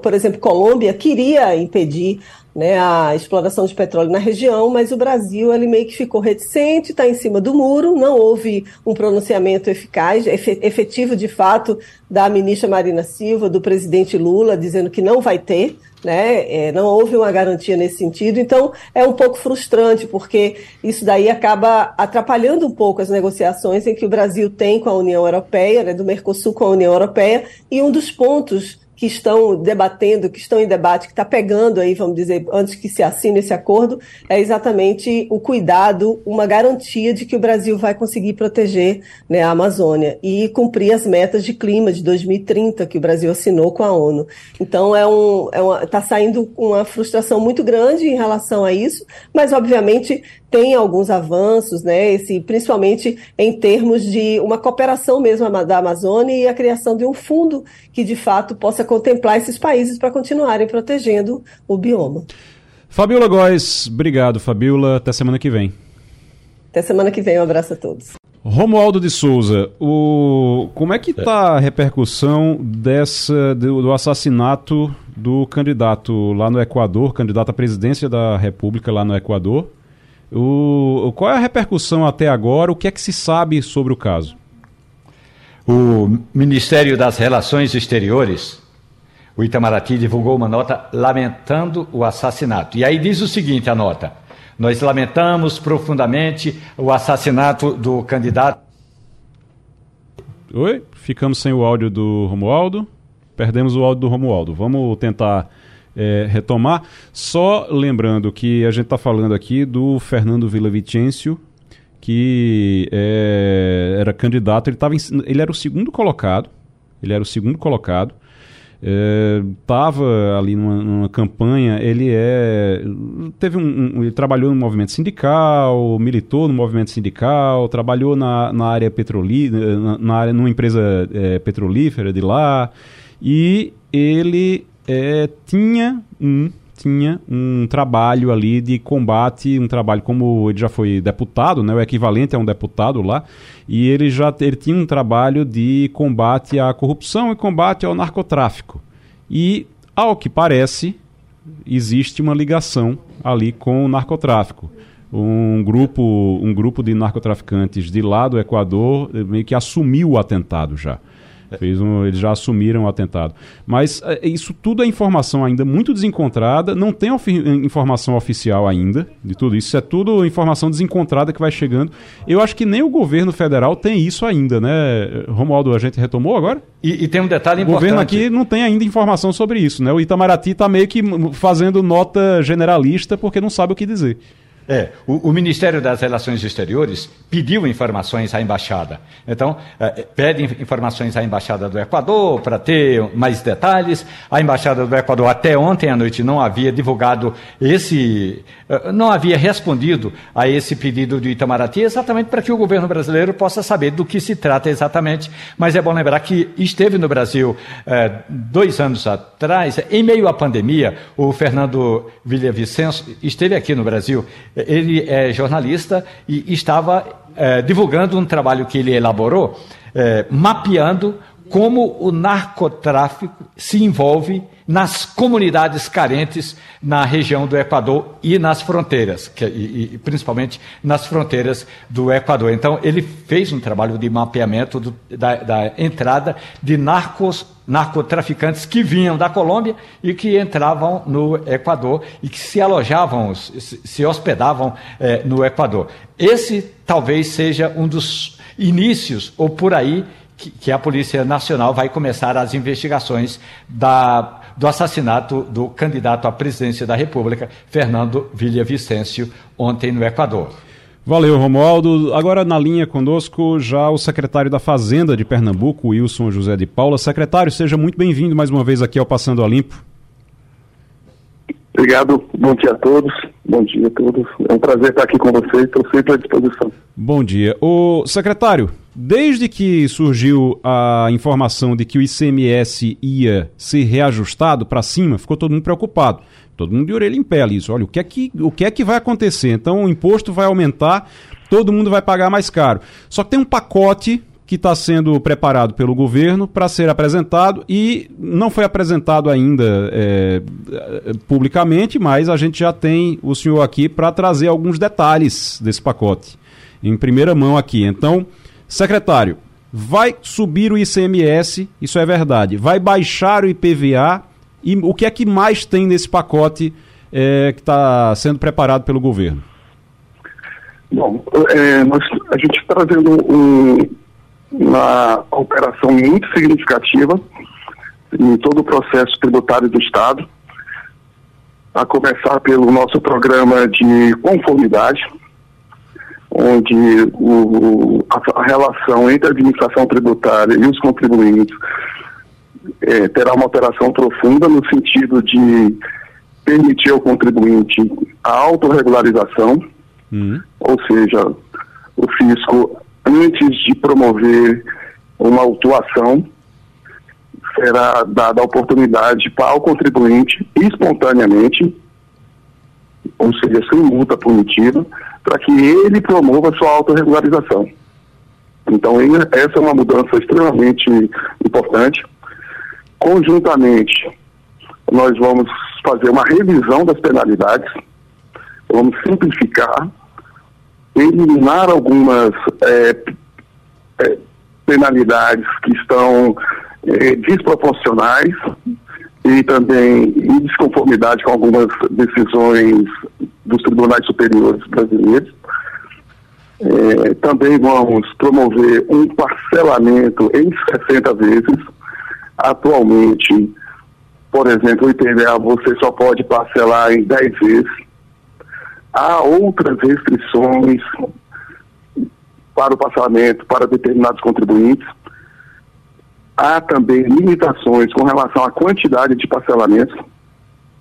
por exemplo, Colômbia, queria impedir né, a exploração de petróleo na região, mas o Brasil ele meio que ficou reticente, está em cima do muro, não houve um pronunciamento eficaz, efetivo de fato, da ministra Marina Silva, do presidente Lula, dizendo que não vai ter, né? É, não houve uma garantia nesse sentido, então é um pouco frustrante, porque isso daí acaba atrapalhando um pouco as negociações em que o Brasil tem com a União Europeia, né, do Mercosul com a União Europeia, e um dos pontos que estão debatendo, que estão em debate, que está pegando aí, vamos dizer, antes que se assine esse acordo, é exatamente o cuidado, uma garantia de que o Brasil vai conseguir proteger né, a Amazônia e cumprir as metas de clima de 2030 que o Brasil assinou com a ONU. Então é um, é está saindo uma frustração muito grande em relação a isso, mas obviamente tem alguns avanços, né, esse, principalmente em termos de uma cooperação mesmo da Amazônia e a criação de um fundo que de fato possa contemplar esses países para continuarem protegendo o bioma. Fabiola Góes, obrigado, Fabiola. Até semana que vem. Até semana que vem, um abraço a todos. Romualdo de Souza, o... como é que está a repercussão dessa, do, do, assassinato do candidato lá no Equador, candidato à presidência da República lá no Equador? O, qual é a repercussão até agora? O que é que se sabe sobre o caso? O Ministério das Relações Exteriores, o Itamaraty, divulgou uma nota lamentando o assassinato. E aí diz o seguinte: a nota. Nós lamentamos profundamente o assassinato do candidato. Oi, ficamos sem o áudio do Romualdo. Perdemos o áudio do Romualdo. Vamos tentar é, retomar. Só lembrando que a gente está falando aqui do Fernando Villavicencio, que é, era candidato, ele, tava, ele era o segundo colocado, ele era o segundo colocado, estava é, ali numa, numa, campanha, ele é teve um, um, ele trabalhou no movimento sindical, militou no movimento sindical, trabalhou na, na área petrolífera, na, na, área numa empresa é, petrolífera de lá. E ele é, tinha um tinha um trabalho ali de combate, um trabalho como ele já foi deputado, né, o equivalente a um deputado lá, e ele já ele tinha um trabalho de combate à corrupção e combate ao narcotráfico. E, ao que parece, existe uma ligação ali com o narcotráfico. Um grupo, um grupo de narcotraficantes de lá do Equador meio que assumiu o atentado já. Fez um, eles já assumiram o atentado. Mas é, isso tudo é informação ainda muito desencontrada, não tem ofi informação oficial ainda de tudo isso. Isso é tudo informação desencontrada que vai chegando. Eu acho que nem o governo federal tem isso ainda, né? Romualdo, a gente retomou agora? E, e tem um detalhe importante. O governo aqui não tem ainda informação sobre isso, né? O Itamaraty está meio que fazendo nota generalista porque não sabe o que dizer. É, o, o, Ministério das Relações Exteriores pediu informações à embaixada. Então, é, pede informações à embaixada do Equador para ter mais detalhes. A embaixada do Equador até ontem à noite não havia divulgado esse, é, não havia respondido a esse pedido do Itamaraty, exatamente para que o governo brasileiro possa saber do que se trata exatamente. Mas é bom lembrar que esteve no Brasil é, dois anos atrás, em meio à pandemia, o Fernando Villavicencio esteve aqui no Brasil ele é jornalista e estava é, divulgando um trabalho que ele elaborou, é, mapeando como o narcotráfico se envolve nas comunidades carentes na região do Equador e nas fronteiras, que, e, e, principalmente nas fronteiras do Equador. Então, ele fez um trabalho de mapeamento do, da, da, entrada de narcos, narcotraficantes que vinham da Colômbia e que entravam no Equador e que se alojavam, se, se hospedavam eh, no Equador. Esse talvez seja um dos inícios, ou por aí, que, que a Polícia Nacional vai começar as investigações da, do assassinato do candidato à presidência da República, Fernando Vicêncio, ontem no Equador. Valeu, Romualdo. Agora na linha conosco já o secretário da Fazenda de Pernambuco, Wilson José de Paula. Secretário, seja muito bem-vindo mais uma vez aqui ao Passando a Limpo. Obrigado, bom dia a todos. Bom dia a todos. É um prazer estar aqui com vocês, estou sempre à disposição. Bom dia. O secretário, desde que surgiu a informação de que o ICMS ia ser reajustado para cima, ficou todo mundo preocupado. Todo mundo de orelha em pé ali. Olha, o que, é que, o que é que vai acontecer? Então o imposto vai aumentar, todo mundo vai pagar mais caro. Só que tem um pacote que está sendo preparado pelo governo para ser apresentado e não foi apresentado ainda é, publicamente, mas a gente já tem o senhor aqui para trazer alguns detalhes desse pacote em primeira mão aqui. Então, secretário, vai subir o ICMS, isso é verdade, vai baixar o IPVA e o que é que mais tem nesse pacote é, que está sendo preparado pelo governo? Bom, é, nós, a gente está trazendo um, uma operação muito significativa em todo o processo tributário do Estado, a começar pelo nosso programa de conformidade, onde o, a, a, relação entre a administração tributária e os contribuintes é, terá uma operação profunda no sentido de permitir ao contribuinte a autorregularização, uhum. ou seja, o fisco antes de promover uma autuação, será dada a oportunidade para o contribuinte espontaneamente, ou seja, sem multa punitiva, para que ele promova sua autorregularização. Então, essa é uma mudança extremamente importante. Conjuntamente, nós vamos fazer uma revisão das penalidades, vamos simplificar eliminar algumas é, é, penalidades que estão é, desproporcionais e também em desconformidade com algumas decisões dos tribunais superiores brasileiros. É, também vamos promover um parcelamento em 60 vezes. Atualmente, por exemplo, o IPVA você só pode parcelar em 10 vezes há outras restrições para o passamento para determinados contribuintes. Há também limitações com relação à quantidade de parcelamentos.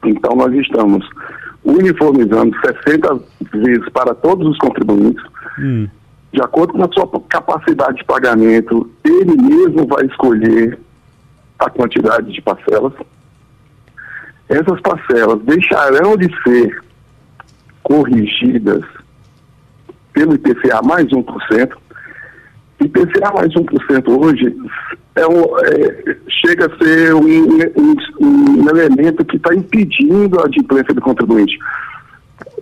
Então, nós estamos uniformizando 60 vezes para todos os contribuintes. Hum. De acordo com a sua capacidade de pagamento, ele mesmo vai escolher a quantidade de parcelas. Essas parcelas deixarão de ser corrigidas pelo IPCA mais 1%. IPCA mais 1% hoje é um, é, chega a ser um, um, um elemento que está impedindo a adimplência do contribuinte.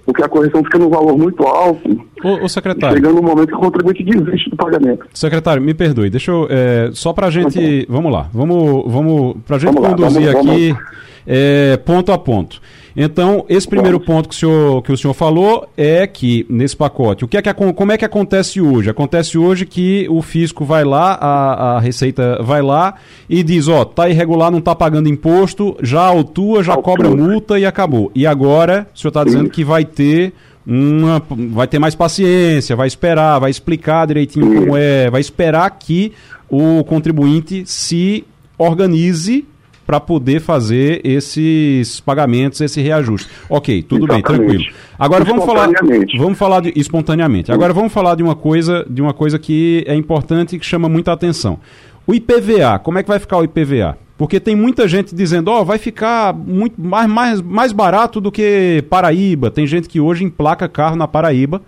Porque a correção fica num valor muito alto. Ô, ô secretário. Chegando no momento que o contribuinte desiste do pagamento. Secretário, me perdoe, deixa eu. É, só para a gente. Vamos lá, vamos, vamos para a gente vamos conduzir lá, vamos, aqui vamos. É, ponto a ponto. Então, esse primeiro ponto que o, senhor, que o senhor falou é que, nesse pacote, o que é que, como é que acontece hoje? Acontece hoje que o fisco vai lá, a, a Receita vai lá e diz, ó, tá irregular, não tá pagando imposto, já autua, já autua. cobra multa e acabou. E agora, o senhor está dizendo que vai ter uma, vai ter mais paciência, vai esperar, vai explicar direitinho como é, vai esperar que o contribuinte se organize para poder fazer esses pagamentos, esse reajuste. Ok, tudo Exatamente. bem, tranquilo. Agora vamos falar, vamos falar de espontaneamente. Agora vamos falar de uma coisa, de uma coisa que é importante e que chama muita atenção. O IPVA, como é que vai ficar o IPVA? Porque tem muita gente dizendo, ó, oh, vai ficar muito mais, mais, mais barato do que Paraíba. Tem gente que hoje emplaca carro na Paraíba,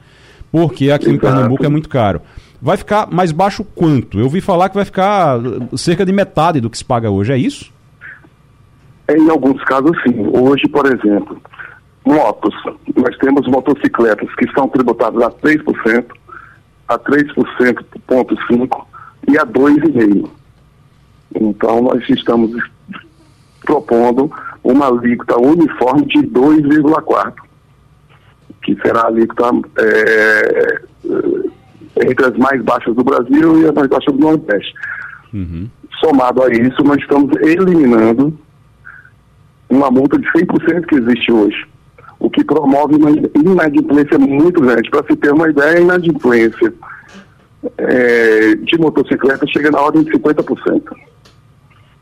porque aqui Exato. em Pernambuco é muito caro. Vai ficar mais baixo quanto? Eu ouvi falar que vai ficar cerca de metade do que se paga hoje, é isso? Em alguns casos, sim. Hoje, por exemplo, motos, nós temos motocicletas que são tributadas a 3%, a 3,5% e a 2,5%. Então, nós estamos propondo uma alíquota uniforme de 2,4%, que será a alíquota é, entre as mais baixas do Brasil e as mais baixas do Nordeste. Uhum. Somado a isso, nós estamos eliminando uma multa de 100% que existe hoje, o que promove uma inadimplência muito grande. Para se ter uma ideia, a inadimplência é, de motocicleta chega na ordem de 50%.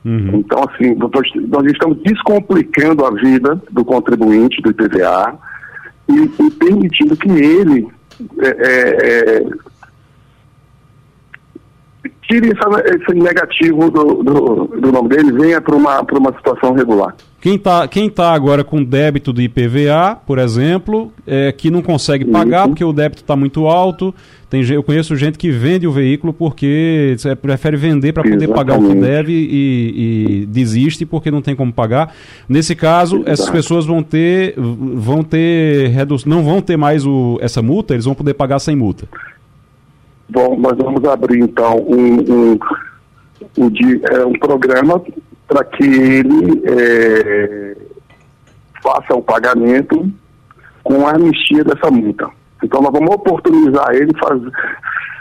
Uhum. Então, assim, nós estamos descomplicando a vida do contribuinte do IPVA e, e permitindo que ele é, é, é tire essa, esse negativo do, do, do, nome dele, venha para uma, uma situação regular. Quem está quem tá agora com débito de IPVA, por exemplo, é, que não consegue pagar Isso. porque o débito está muito alto. Tem, eu conheço gente que vende o veículo porque é, prefere vender para poder pagar o que deve e, e, desiste porque não tem como pagar. Nesse caso, Exato. essas pessoas vão ter, vão ter redu... não vão ter mais o, essa multa, eles vão poder pagar sem multa. Bom, nós vamos abrir então um, um, um, é, um programa para que ele é, faça o pagamento com a anistia dessa multa. Então nós vamos oportunizar ele fazer,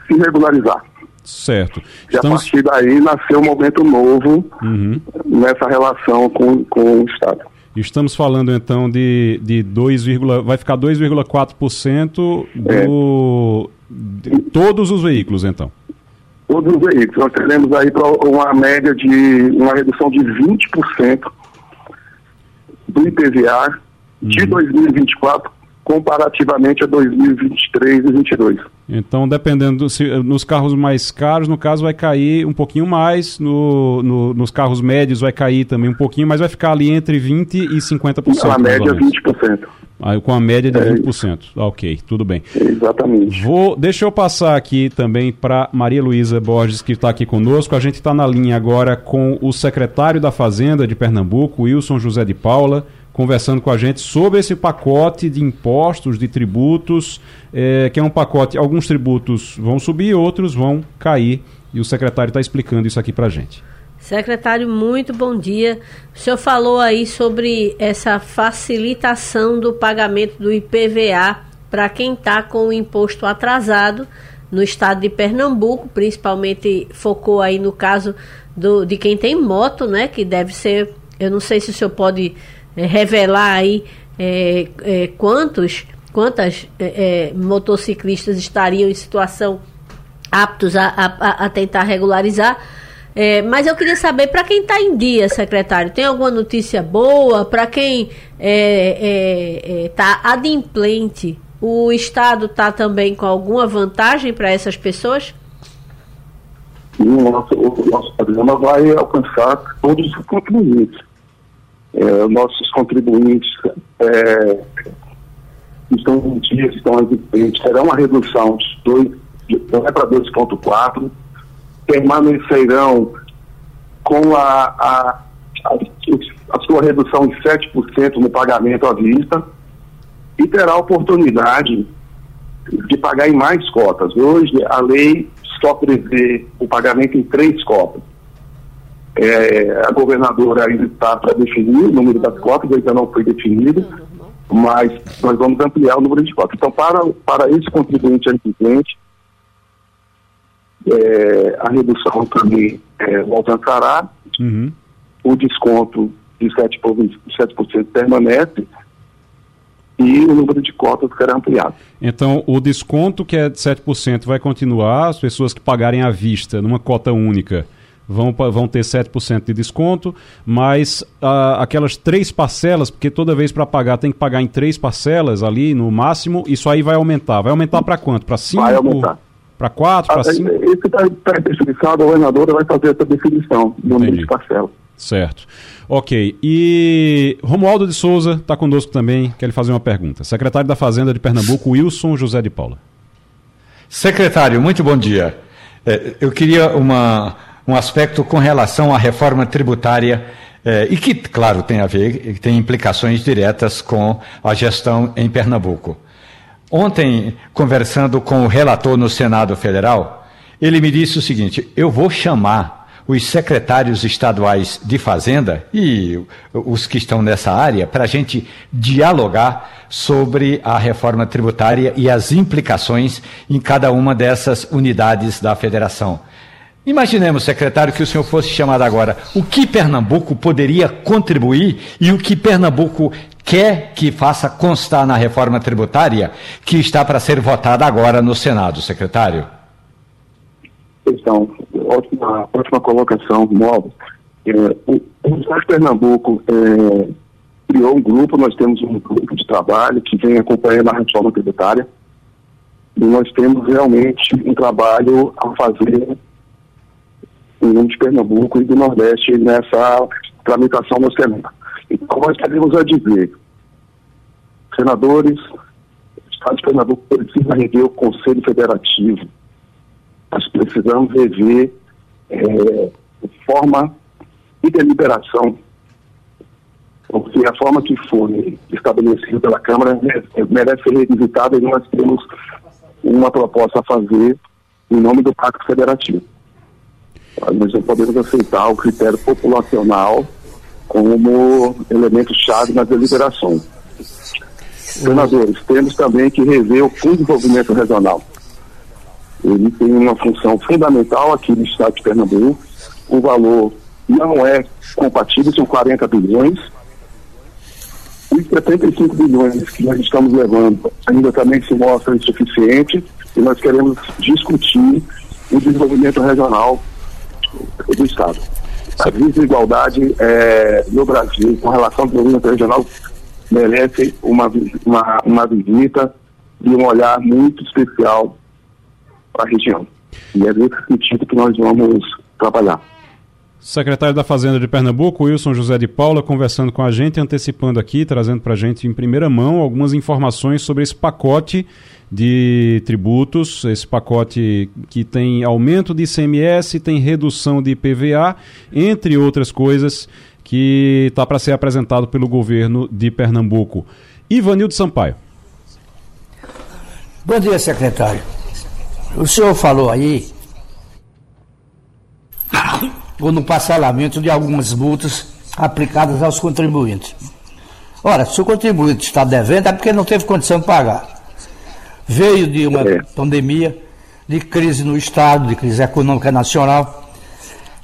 se regularizar. Certo. E Estamos... a partir daí nasceu um momento novo uhum. nessa relação com, com o Estado. Estamos falando então de, de 2, vai ficar 2,4% do, é. de todos os veículos então. Todos os veículos. Nós teremos aí uma média de uma redução de 20% do IPVA de uhum. 2024 comparativamente a 2023 e 2022. Então, dependendo, se, nos carros mais caros, no caso, vai cair um pouquinho mais, no, no, nos carros médios vai cair também um pouquinho, mas vai ficar ali entre 20% e 50%. A média 20%. Ah, com a média de é 20%. Isso. Ok, tudo bem. Exatamente. Vou, deixa eu passar aqui também para Maria Luísa Borges, que está aqui conosco. A gente está na linha agora com o secretário da Fazenda de Pernambuco, Wilson José de Paula conversando com a gente sobre esse pacote de impostos, de tributos, é, que é um pacote, alguns tributos vão subir, outros vão cair, e o secretário está explicando isso aqui para a gente. Secretário, muito bom dia. O senhor falou aí sobre essa facilitação do pagamento do IPVA para quem está com o imposto atrasado no estado de Pernambuco, principalmente focou aí no caso do, de quem tem moto, né? Que deve ser, eu não sei se o senhor pode é, revelar aí é, é, quantos, quantas motociclistas estariam em situação aptos a, a, a tentar regularizar. É, mas eu queria saber, para quem está em dia, secretário, tem alguma notícia boa? Para quem está adimplente, o Estado está também com alguma vantagem para essas pessoas? o nosso, o nosso programa vai alcançar todos os contribuintes é, nossos contribuintes é, estão em dias, estão adimplentes, terão uma redução de 2, vai para 2,4, permanecerão com a, a, a, a, sua redução de 7% no pagamento à vista e terá a oportunidade de pagar em mais cotas. Hoje, a lei só prevê o pagamento em três cotas. É, a governadora ainda está para definir o número das cotas, ainda não foi definido, mas nós vamos ampliar o número de cotas. Então, para, para esse contribuinte adquirente, é, a redução também é, alcançará, uhum. o desconto de 7%, 7 permanece e o número de cotas será ampliado. Então, o desconto que é de 7% vai continuar, as pessoas que pagarem à vista numa cota única vão, vão ter 7% de desconto, mas ah, aquelas três parcelas, porque toda vez para pagar tem que pagar em três parcelas ali no máximo, isso aí vai aumentar. Vai aumentar para quanto? Para 5? Vai aumentar. Para 4? Para 5? Isso está tá especificado, a governadora vai fazer essa definição no número de parcelas. Certo. Ok. E Romualdo de Souza está conosco também, quer lhe fazer uma pergunta. Secretário da Fazenda de Pernambuco, Wilson José de Paula. Secretário, muito bom dia. É, eu queria uma, um aspecto com relação à reforma tributária é, e que, claro, tem a ver, tem implicações diretas com a gestão em Pernambuco. Ontem, conversando com o relator no Senado Federal, ele me disse o seguinte: eu vou chamar os secretários estaduais de Fazenda e os que estão nessa área para a gente dialogar sobre a reforma tributária e as implicações em cada uma dessas unidades da federação. Imaginemos, secretário, que o senhor fosse chamado agora. O que Pernambuco poderia contribuir e o que Pernambuco quer que faça constar na reforma tributária que está para ser votada agora no Senado, secretário? Então, ótima, ótima colocação, Móvel. É, o, Estado de Pernambuco é, criou um grupo, nós temos um grupo de trabalho que vem acompanhando a reforma tributária e nós temos realmente um trabalho a fazer nome de Pernambuco e do Nordeste nessa tramitação no Senado. Nós queremos a dizer, senadores, o Estado de Pernambuco precisa rever o Conselho Federativo. Nós precisamos rever é, forma de deliberação, porque a forma que foi estabelecida pela Câmara merece ser revisitada e nós temos uma proposta a fazer em nome do Pacto Federativo. Nós não podemos aceitar o critério populacional como elemento-chave nas deliberações. Senadores, temos também que rever o Fundo de Desenvolvimento Regional. Ele tem uma função fundamental aqui no estado de Pernambuco. O valor não é compatível, são 40 bilhões. Os 75 bilhões que nós estamos levando ainda também se mostra insuficiente e nós queremos discutir o desenvolvimento regional do Estado. A desigualdade é, no Brasil com relação ao desenvolvimento regional merece uma, uma, uma visita e um olhar muito especial para a região. E é nesse sentido que nós vamos trabalhar. Secretário da Fazenda de Pernambuco, Wilson José de Paula, conversando com a gente, antecipando aqui, trazendo para a gente em primeira mão algumas informações sobre esse pacote de tributos, esse pacote que tem aumento de ICMS, tem redução de IPVA, entre outras coisas, que está para ser apresentado pelo governo de Pernambuco. Ivanildo Sampaio. Bom dia, secretário. O senhor falou aí no parcelamento de algumas multas aplicadas aos contribuintes. Ora, se o contribuinte está devendo é porque não teve condição de pagar. Veio de uma é. pandemia, de crise no Estado, de crise econômica nacional,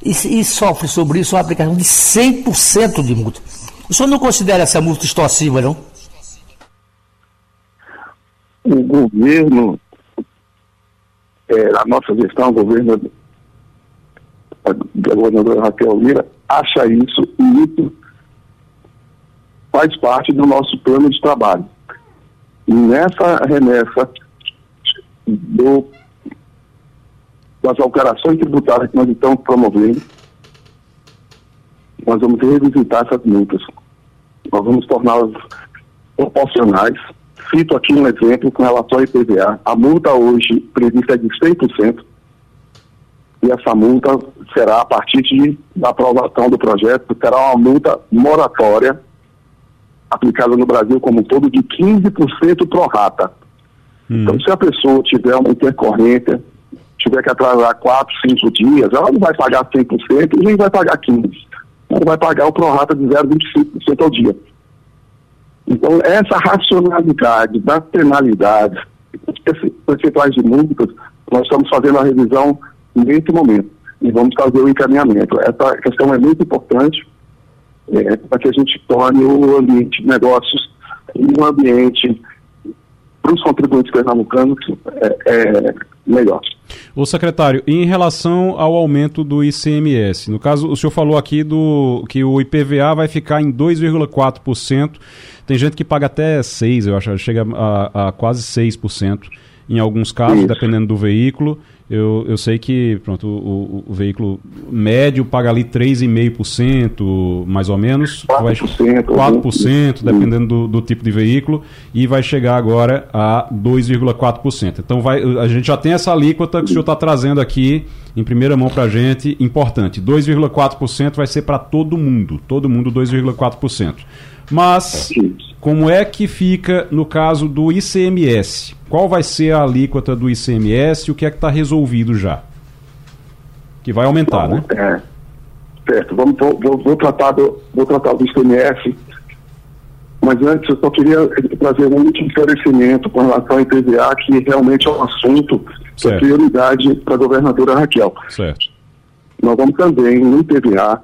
e, e sofre sobre isso uma aplicação de 100% de multa. O senhor não considera essa multa extorsiva, não? O governo é, a nossa gestão, o governo da governadora Raquel Lira, acha isso e isso faz parte do nosso plano de trabalho. E nessa remessa do, das alterações tributárias que nós estamos promovendo, nós vamos revisitar essas multas. Nós vamos torná-las proporcionais Cito aqui um exemplo com relação ao IPVA. A multa hoje prevista é de 100%, e essa multa será, a partir de, da aprovação do projeto, será uma multa moratória aplicada no Brasil como um todo de 15% pro rata. Hum. Então, se a pessoa tiver uma intercorrência, tiver que atrasar 4, 5 dias, ela não vai pagar 100% e nem vai pagar 15%. Ela vai pagar o prorata de 0,25% ao dia. Então, essa racionalidade das penalidades, percentuais de multas, nós estamos fazendo a revisão nesse momento e vamos fazer o encaminhamento. Essa questão é muito importante é, para que a gente torne o ambiente de negócios um ambiente para os contribuintes pernambucanos é, é melhor. O secretário, em relação ao aumento do ICMS, no caso, o senhor falou aqui do que o IPVA vai ficar em 2,4%. Tem gente que paga até 6%, eu acho, chega a, a quase 6% em alguns casos, dependendo do veículo. Eu, eu sei que pronto, o, o, o veículo médio paga ali 3,5%, mais ou menos. 4%. 4%, dependendo do, do, tipo de veículo, e vai chegar agora a 2,4%. Então vai, a gente já tem essa alíquota que o senhor está trazendo aqui em primeira mão para a gente, importante. 2,4% vai ser para todo mundo, todo mundo 2,4%. Mas como é que fica no caso do ICMS? Qual vai ser a alíquota do ICMS e o que é que está resolvido já? Que vai aumentar, né? É, certo, Vamos, vou, vou, vou, tratar do, vou tratar do ICMS, mas antes eu só queria trazer um último esclarecimento com relação ao IPVA, que realmente é um assunto que é prioridade para a governadora Raquel. Certo. Nós vamos também, no IPVA,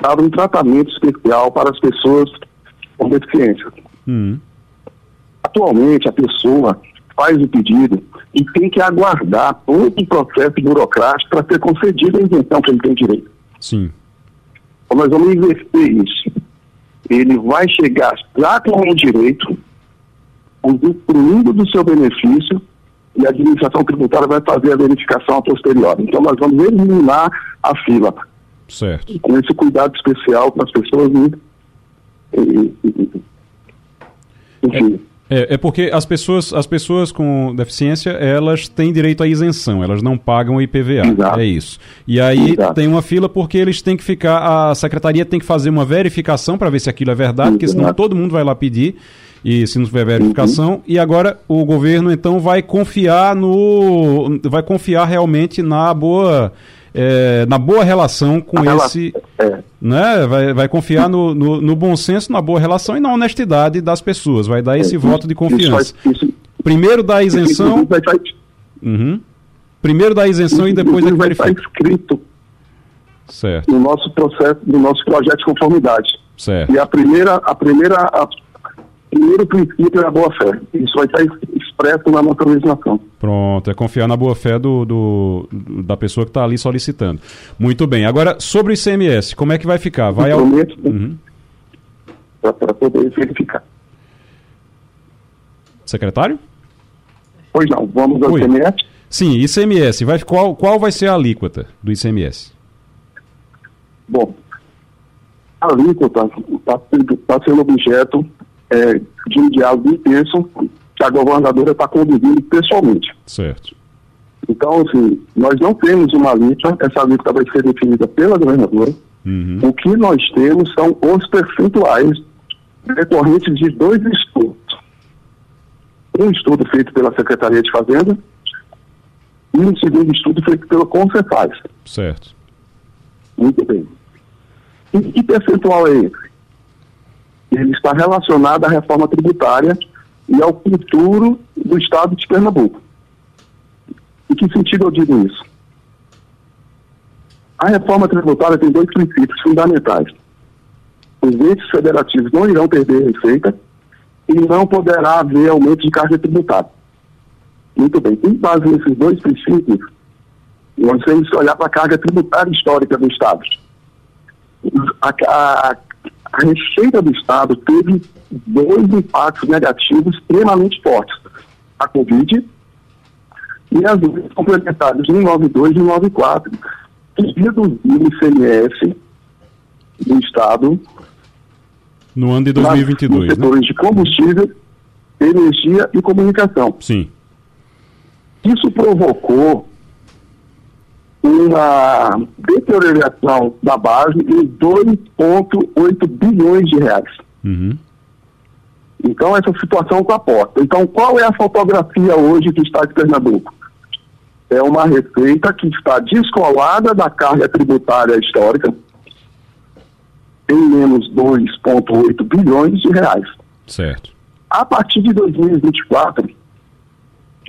dar um tratamento especial para as pessoas com deficiência. Hum. Atualmente, a pessoa faz o pedido e tem que aguardar todo o processo burocrático para ser concedida a isenção que ele tem direito. Sim. Então, nós vamos inverter isso. Ele vai chegar já com o direito, usufruindo do seu benefício, e a administração tributária vai fazer a verificação a posteriori. Então, nós vamos eliminar a fila. Certo. Com esse cuidado especial para as pessoas. Né? Enfim. É, é, porque as pessoas, as pessoas com deficiência, elas têm direito à isenção, elas não pagam IPVA. Exato. É isso. E aí Exato. tem uma fila porque eles têm que ficar, a secretaria tem que fazer uma verificação para ver se aquilo é verdade, porque senão todo mundo vai lá pedir e se não tiver verificação, uhum. e agora o governo então vai confiar no vai confiar realmente na boa é, na boa relação com A esse. É. Né? Vai, vai confiar no, no, no, bom senso, na boa relação e na honestidade das pessoas. Vai dar esse É, voto de confiança. Isso, isso, Primeiro da isenção. Uhum. Primeiro da isenção e depois é que vai estar escrito Certo, no nosso processo, no nosso projeto de conformidade. certo. E a primeira, a primeira, a, primeiro princípio é a boa fé. Isso vai estar expresso na nossa legislação. Pronto, é confiar na boa fé do, do- da pessoa que está ali solicitando. Muito bem. Agora, sobre o ICMS, como é que vai ficar? Vai ao... Prometo Uhum. para poder verificar. Secretário? Pois não, vamos ao Oi. ICMS. Sim, ICMS. Vai, qual, qual vai ser a alíquota do ICMS? Bom, a alíquota está tá sendo objeto é, de um diálogo intenso que a governadora está conduzindo pessoalmente. Certo. Então, assim, nós não temos uma alíquota, essa alíquota vai ser definida pela governadora. Uhum. O que nós temos são os percentuais decorrentes de dois estudos. Um estudo feito pela Secretaria de Fazenda e um segundo estudo feito pelo Concefaz. Certo. Muito bem. E que percentual é esse? Ele está relacionado à reforma tributária e ao futuro do Estado de Pernambuco. Em que sentido eu digo isso? A reforma tributária tem dois princípios fundamentais. Os entes federativos não irão perder receita e não poderá haver aumento de carga tributária. Muito bem. Com base nesses dois princípios, nós temos que olhar para a carga tributária histórica do Estado. A, a- a receita do Estado teve dois impactos negativos extremamente fortes. A Covid e as leis complementares 192 e 194, que reduziram o ICMS do Estado No ano de nas- 2022, nos né? setores de combustível, energia e comunicação. Sim. Isso provocou uma deterioração da base em 2,8 bilhões de reais. Uhum. Então, essa situação posta. Então, qual é a fotografia hoje do Estado de Pernambuco? É uma receita que está descolada da carga tributária histórica em menos 2,8 bilhões de reais. Certo. A partir de 2024,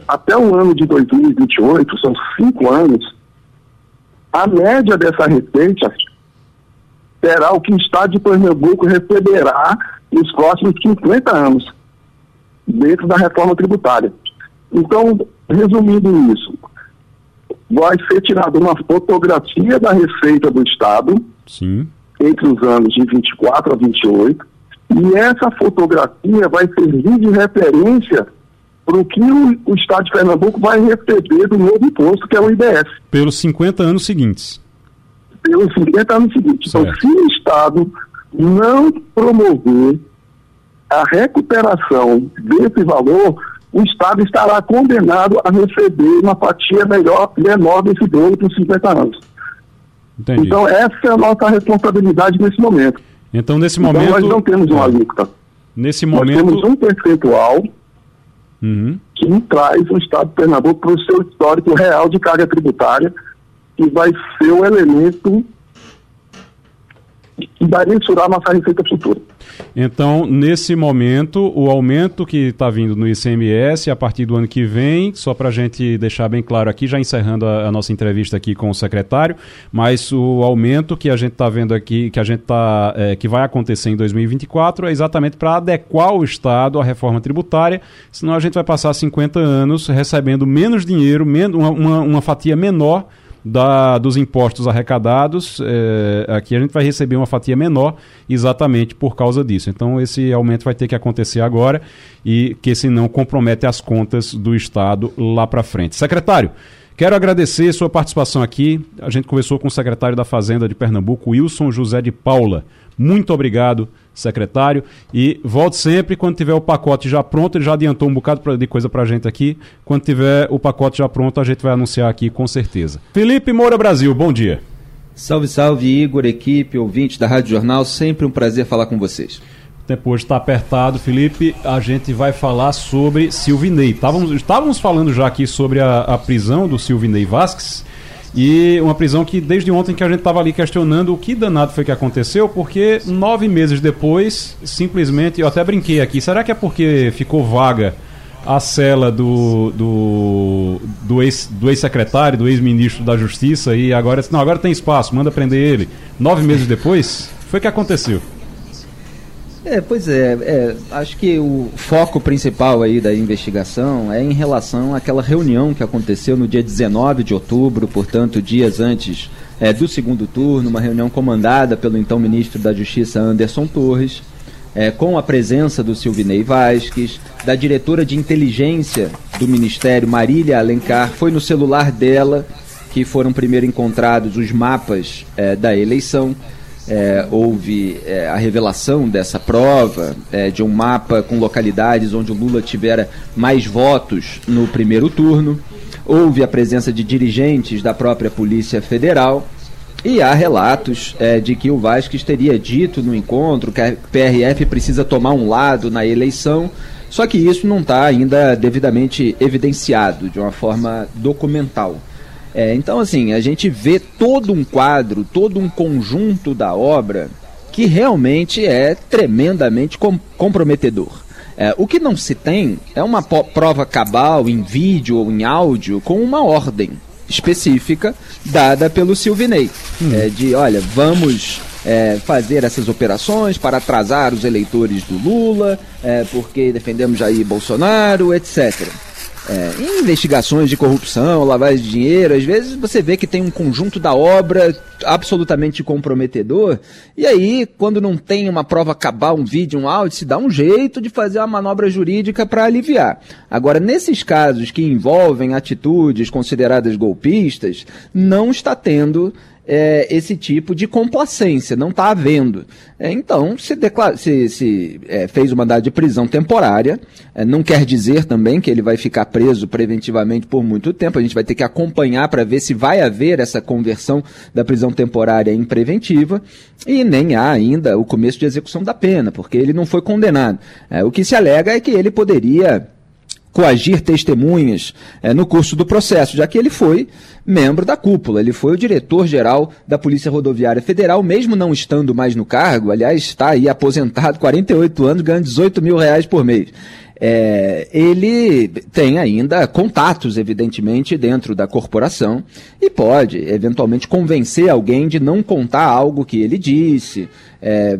até o ano de 2028, são cinco anos, a média dessa receita será o que o Estado de Pernambuco receberá nos próximos 50 anos, dentro da reforma tributária. Então, resumindo isso, vai ser tirada uma fotografia da receita do Estado Sim. entre os anos de 24 a 28 E essa fotografia vai servir de referência para o que o, o Estado de Pernambuco vai receber do novo imposto, que é o IBS. Pelos 50 anos seguintes. Pelos 50 anos seguintes. Então, se o Estado não promover a recuperação desse valor, o Estado estará condenado a receber uma fatia melhor, menor desse bolo por 50 anos. Entendi. Então, essa é a nossa responsabilidade nesse momento. Então, nesse momento. Então, nós não temos uma alíquota. Nesse momento. Nós temos um percentual uhum. que traz o Estado de Pernambuco para o seu histórico real de carga tributária, que vai ser o elemento vai mensurar nossa receita futura. Então, nesse momento, o aumento que está vindo no ICMS a partir do ano que vem, só para a gente deixar bem claro aqui, já encerrando a, a, nossa entrevista aqui com o secretário, mas o aumento que a gente está vendo aqui, que a gente tá, é, que vai acontecer em 2024, é exatamente para adequar o Estado à reforma tributária, senão a gente vai passar 50 anos recebendo menos dinheiro, uma, uma, uma fatia menor da, dos impostos arrecadados, é, aqui a gente vai receber uma fatia menor exatamente por causa disso. Então esse aumento vai ter que acontecer agora e que senão compromete as contas do Estado lá para frente. Secretário, quero agradecer sua participação aqui. A gente conversou com o secretário da Fazenda de Pernambuco, Wilson José de Paula. Muito obrigado, secretário. E volte sempre quando tiver o pacote já pronto. Ele já adiantou um bocado de coisa para a gente aqui. Quando tiver o pacote já pronto, a gente vai anunciar aqui com certeza. Felipe Moura Brasil, bom dia. Salve, salve, Igor, equipe, ouvinte da Rádio Jornal. Sempre um prazer falar com vocês. O tempo hoje está apertado, Felipe. A gente vai falar sobre Silvinei. Estávamos, estávamos falando já aqui sobre a, a prisão do Silvinei Vasques e uma prisão que desde ontem que a gente estava ali questionando o que danado foi que aconteceu, porque nove meses depois, simplesmente, eu até brinquei aqui, será que é porque ficou vaga a cela do, do, do ex-secretário, do ex ex-ministro da Justiça e agora, não, agora tem espaço, manda prender ele. Nove meses depois, foi que aconteceu. É, pois é, é, acho que o foco principal aí da investigação é em relação àquela reunião que aconteceu no dia 19 de outubro, portanto, dias antes é, do segundo turno, uma reunião comandada pelo então ministro da Justiça Anderson Torres, é, com a presença do Silvinei Vasques, da diretora de inteligência do Ministério, Marília Alencar, foi no celular dela que foram primeiro encontrados os mapas é, da eleição é, houve é, a revelação dessa prova é, de um mapa com localidades onde o Lula tivera mais votos no primeiro turno. Houve a presença de dirigentes da própria Polícia Federal. E há relatos é, de que o Vasquez teria dito no encontro que a PRF precisa tomar um lado na eleição, só que isso não está ainda devidamente evidenciado de uma forma documental. É, então, assim, a gente vê todo um quadro, todo um conjunto da obra que realmente é tremendamente com comprometedor. É, o que não se tem é uma prova cabal em vídeo ou em áudio com uma ordem específica dada pelo Silvinei. Hum. É, de, olha, vamos é, fazer essas operações para atrasar os eleitores do Lula, é, porque defendemos Jair Bolsonaro, etc é, em investigações de corrupção, lavagem de dinheiro, às vezes você vê que tem um conjunto da obra absolutamente comprometedor, e aí, quando não tem uma prova cabal, um vídeo, um áudio, se dá um jeito de fazer uma manobra jurídica para aliviar. Agora, nesses casos que envolvem atitudes consideradas golpistas, não está tendo é, esse tipo de complacência, não está havendo. É, então, se, declara, se, se é, fez uma mandado de prisão temporária, é, não quer dizer também que ele vai ficar preso preventivamente por muito tempo, a gente vai ter que acompanhar para ver se vai haver essa conversão da prisão temporária em preventiva, e nem há ainda o começo de execução da pena, porque ele não foi condenado. É, o que se alega é que ele poderia coagir testemunhas é, no curso do processo, já que ele foi membro da cúpula, ele foi o diretor-geral da Polícia Rodoviária Federal, mesmo não estando mais no cargo, aliás, está aí aposentado, 48 anos, ganhando 18 mil reais por mês. É, ele tem ainda contatos, evidentemente, dentro da corporação e pode, eventualmente, convencer alguém de não contar algo que ele disse, é,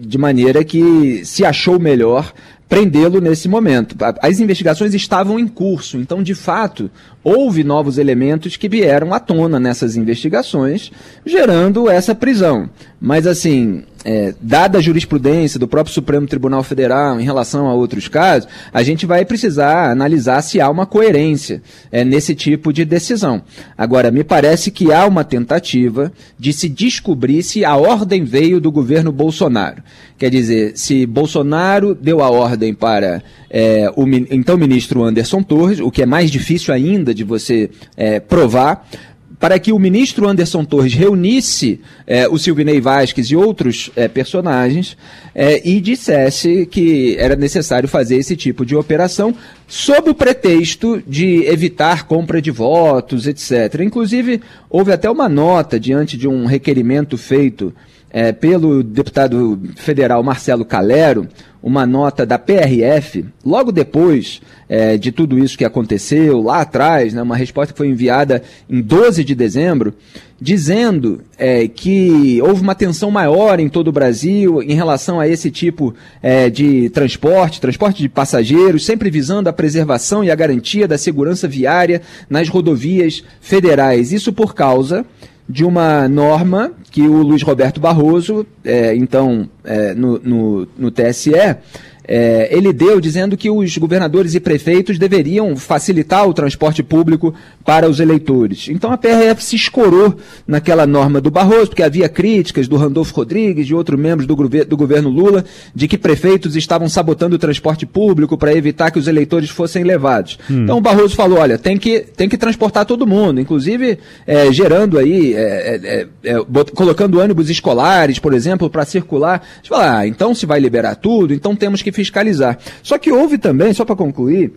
de maneira que se achou melhor prendê-lo nesse momento. As investigações estavam em curso, então, de fato, houve novos elementos que vieram à tona nessas investigações, gerando essa prisão. Mas, assim, é, dada a jurisprudência do próprio Supremo Tribunal Federal em relação a outros casos, a gente vai precisar analisar se há uma coerência é, nesse tipo de decisão. Agora, me parece que há uma tentativa de se descobrir se a ordem veio do governo Bolsonaro. Quer dizer, se Bolsonaro deu a ordem para é, o então ministro Anderson Torres, o que é mais difícil ainda de você é, provar, para que o ministro Anderson Torres reunisse é, o Silvinei Vasques e outros é, personagens é, e dissesse que era necessário fazer esse tipo de operação sob o pretexto de evitar compra de votos, etc. Inclusive, houve até uma nota diante de um requerimento feito pelo deputado federal Marcelo Calero, uma nota da PRF, logo depois é, de tudo isso que aconteceu, lá atrás, né, uma resposta que foi enviada em 12 de dezembro, dizendo é, que houve uma tensão maior em todo o Brasil em relação a esse tipo é, de transporte, transporte de passageiros, sempre visando a preservação e a garantia da segurança viária nas rodovias federais. Isso por causa de uma norma que o Luiz Roberto Barroso, é, então, é, no, no, no TSE, é, ele deu dizendo que os governadores e prefeitos deveriam facilitar o transporte público para os eleitores. Então a PRF se escorou naquela norma do Barroso, porque havia críticas do Randolfo Rodrigues, de outros membros do, do governo Lula, de que prefeitos estavam sabotando o transporte público para evitar que os eleitores fossem levados. Hum. Então o Barroso falou: olha, tem que, tem que transportar todo mundo, inclusive é, gerando aí, é, é, é colocando ônibus escolares, por exemplo, para circular. Você fala, ah, então se vai liberar tudo, então temos que fiscalizar. Só que houve também, só para concluir,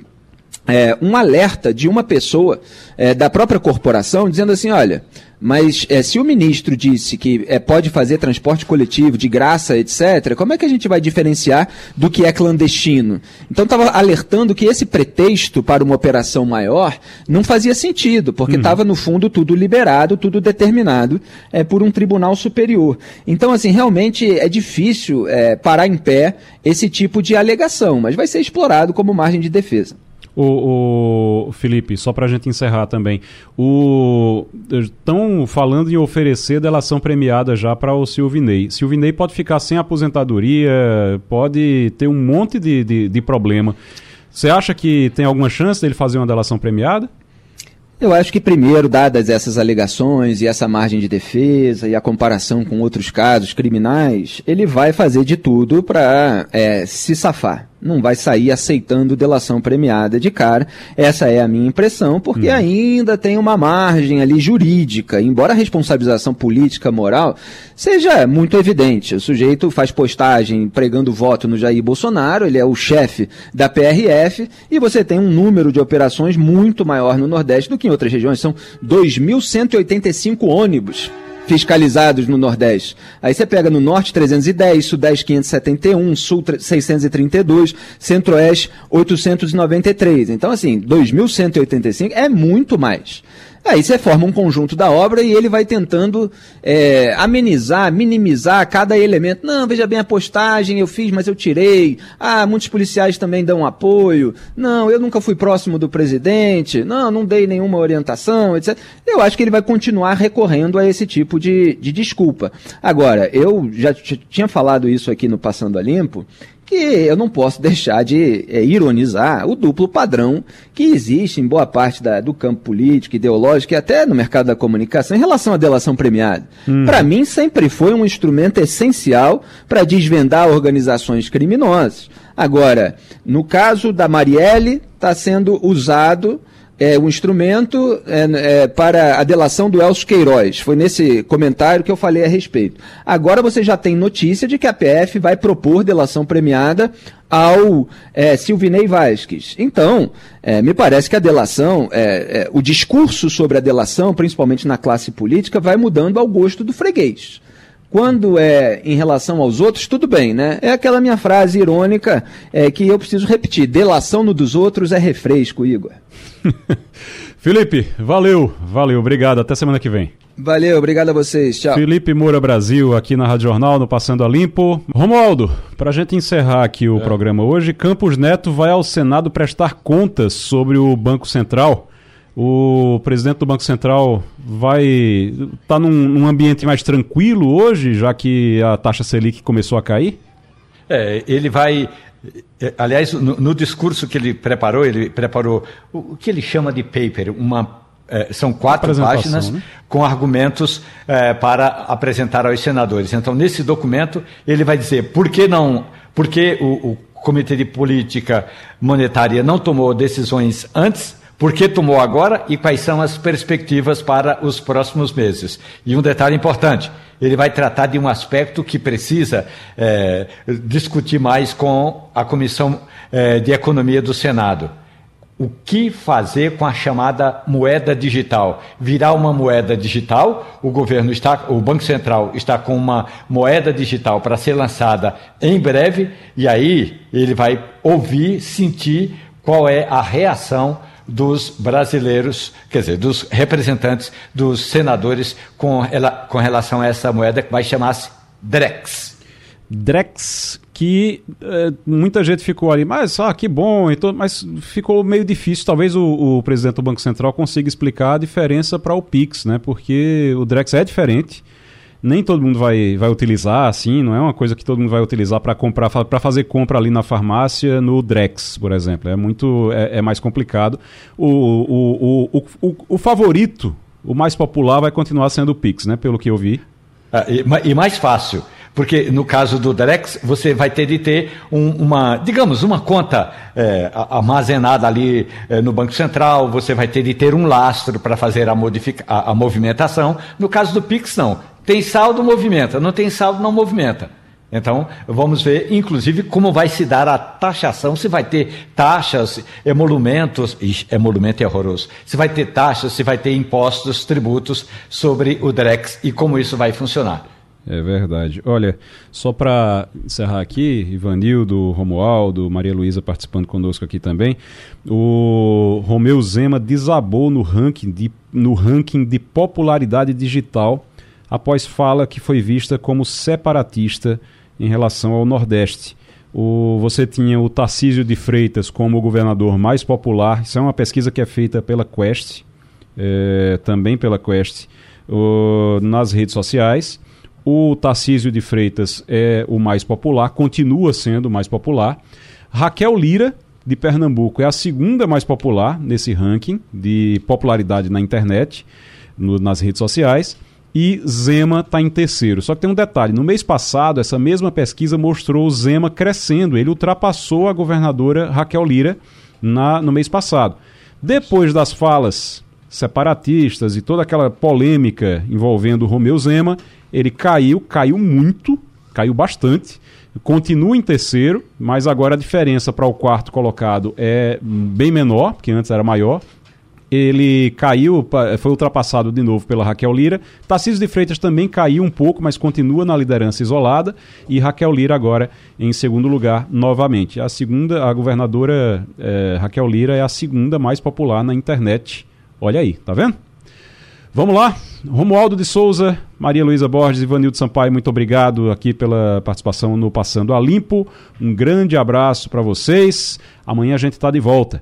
é, um alerta de uma pessoa é, da própria corporação dizendo assim: olha, mas é, se o ministro disse que é, pode fazer transporte coletivo de graça, etc., como é que a gente vai diferenciar do que é clandestino? Então estava alertando que esse pretexto para uma operação maior não fazia sentido, porque estava, uhum. no fundo, tudo liberado, tudo determinado é, por um tribunal superior. Então, assim, realmente é difícil é, parar em pé esse tipo de alegação, mas vai ser explorado como margem de defesa. O, o Felipe, só para a gente encerrar também, estão falando em oferecer delação premiada já para o Silvinei. Silvinei pode ficar sem aposentadoria, pode ter um monte de, de, de problema. Você acha que tem alguma chance dele fazer uma delação premiada? Eu acho que, primeiro, dadas essas alegações e essa margem de defesa e a comparação com outros casos criminais, ele vai fazer de tudo para é, se safar não vai sair aceitando delação premiada de cara. Essa é a minha impressão, porque hum. ainda tem uma margem ali jurídica, embora a responsabilização política, moral, seja muito evidente. O sujeito faz postagem pregando voto no Jair Bolsonaro, ele é o chefe da PRF, e você tem um número de operações muito maior no Nordeste do que em outras regiões. São 2.185 ônibus fiscalizados no Nordeste. Aí você pega no Norte 310, Sudeste 571, Sul 632, Centro-Oeste 893. Então, assim, 2.185 é muito mais. Aí você forma um conjunto da obra e ele vai tentando é, amenizar, minimizar cada elemento. Não, veja bem a postagem, eu fiz, mas eu tirei. Ah, muitos policiais também dão apoio. Não, eu nunca fui próximo do presidente. Não, não dei nenhuma orientação, etc. Eu acho que ele vai continuar recorrendo a esse tipo de, de desculpa. Agora, eu já tinha falado isso aqui no Passando a Limpo, que eu não posso deixar de é, ironizar o duplo padrão que existe em boa parte da, do campo político, ideológico e até no mercado da comunicação em relação à delação premiada. Hum. Para mim, sempre foi um instrumento essencial para desvendar organizações criminosas. Agora, no caso da Marielle, está sendo usado é, um instrumento é, é, para a delação do Elcio Queiroz. Foi nesse comentário que eu falei a respeito. Agora você já tem notícia de que a PF vai propor delação premiada ao é, Silvinei Vasques. Então, é, me parece que a delação, é, é, o discurso sobre a delação, principalmente na classe política, vai mudando ao gosto do freguês. Quando é em relação aos outros, tudo bem, né? É aquela minha frase irônica é, que eu preciso repetir: delação no dos outros é refresco, Igor. Felipe, valeu, valeu, obrigado. Até semana que vem. Valeu, obrigado a vocês. Tchau. Felipe Moura Brasil, aqui na Rádio Jornal, no Passando a Limpo. Romualdo, para a gente encerrar aqui o é. programa hoje, Campos Neto vai ao Senado prestar contas sobre o Banco Central. O presidente do Banco Central vai estar tá num, num, ambiente mais tranquilo hoje, já que a taxa Selic começou a cair? É, ele vai. É, aliás, no, no discurso que ele preparou, ele preparou o, o que ele chama de paper, uma é, são quatro páginas né? com argumentos é, para apresentar aos senadores. Então, nesse documento, ele vai dizer por que não, por que o, o Comitê de Política Monetária não tomou decisões antes por que tomou agora e quais são as perspectivas para os próximos meses? E um detalhe importante: ele vai tratar de um aspecto que precisa é, discutir mais com a Comissão é, de Economia do Senado. O que fazer com a chamada moeda digital? Virar uma moeda digital? O governo está, o Banco Central está com uma moeda digital para ser lançada em breve, e aí ele vai ouvir, sentir qual é a reação dos brasileiros, quer dizer, dos representantes dos senadores com, com relação a essa moeda que vai chamar-se DREX. DREX, que é, muita gente ficou ali, mas ah, que bom, então, mas ficou meio difícil. Talvez o, o presidente do Banco Central consiga explicar a diferença para o PIX, né? Porque o DREX é diferente nem todo mundo vai, vai utilizar, assim, não é uma coisa que todo mundo vai utilizar para comprar, para fazer compra ali na farmácia, no Drex, por exemplo. É muito, é, é mais complicado. O, o, o, o, o, favorito, o mais popular, vai continuar sendo o Pix, né? Pelo que eu vi. Ah, e, e mais fácil. Porque no caso do Drex, você vai ter de ter um, uma, digamos, uma conta é, armazenada ali é, no Banco Central, você vai ter de ter um lastro para fazer a, a, a movimentação. No caso do Pix, não. Tem saldo, movimenta. Não tem saldo, não movimenta. Então, vamos ver, inclusive, como vai se dar a taxação, se vai ter taxas, emolumentos, ixi, emolumento é horroroso, se vai ter taxas, se vai ter impostos, tributos sobre o DREX e como isso vai funcionar. É verdade. Olha, só para encerrar aqui, Ivanildo, Romualdo, Maria Luísa participando conosco aqui também, o Romeu Zema desabou no ranking de, no ranking de popularidade digital após fala que foi vista como separatista em relação ao Nordeste. O, você tinha o Tarcísio de Freitas como o governador mais popular. Isso é uma pesquisa que é feita pela Quest, é, também pela Quest, o, nas redes sociais. O Tarcísio de Freitas é o mais popular, continua sendo o mais popular. Raquel Lira, de Pernambuco, é a segunda mais popular nesse ranking de popularidade na internet, no, nas redes sociais e Zema está em terceiro. Só que tem um detalhe: no mês passado, essa mesma pesquisa mostrou o Zema crescendo. Ele ultrapassou a governadora Raquel Lira na, no mês passado. Depois das falas separatistas e toda aquela polêmica envolvendo o Romeu Zema, ele caiu, caiu muito, caiu bastante. Continua em terceiro, mas agora a diferença para o quarto colocado é bem menor, que antes era maior ele caiu, foi ultrapassado de novo pela Raquel Lira. Tarcísio de Freitas também caiu um pouco, mas continua na liderança isolada. E Raquel Lira agora em segundo lugar novamente. A segunda, a governadora é, Raquel Lira é a segunda mais popular na internet. Olha aí, tá vendo? Vamos lá, Romualdo de Souza, Maria Luísa Borges e Vanildo Sampaio, muito obrigado aqui pela participação no Passando a Limpo. Um grande abraço para vocês. Amanhã a gente está de volta.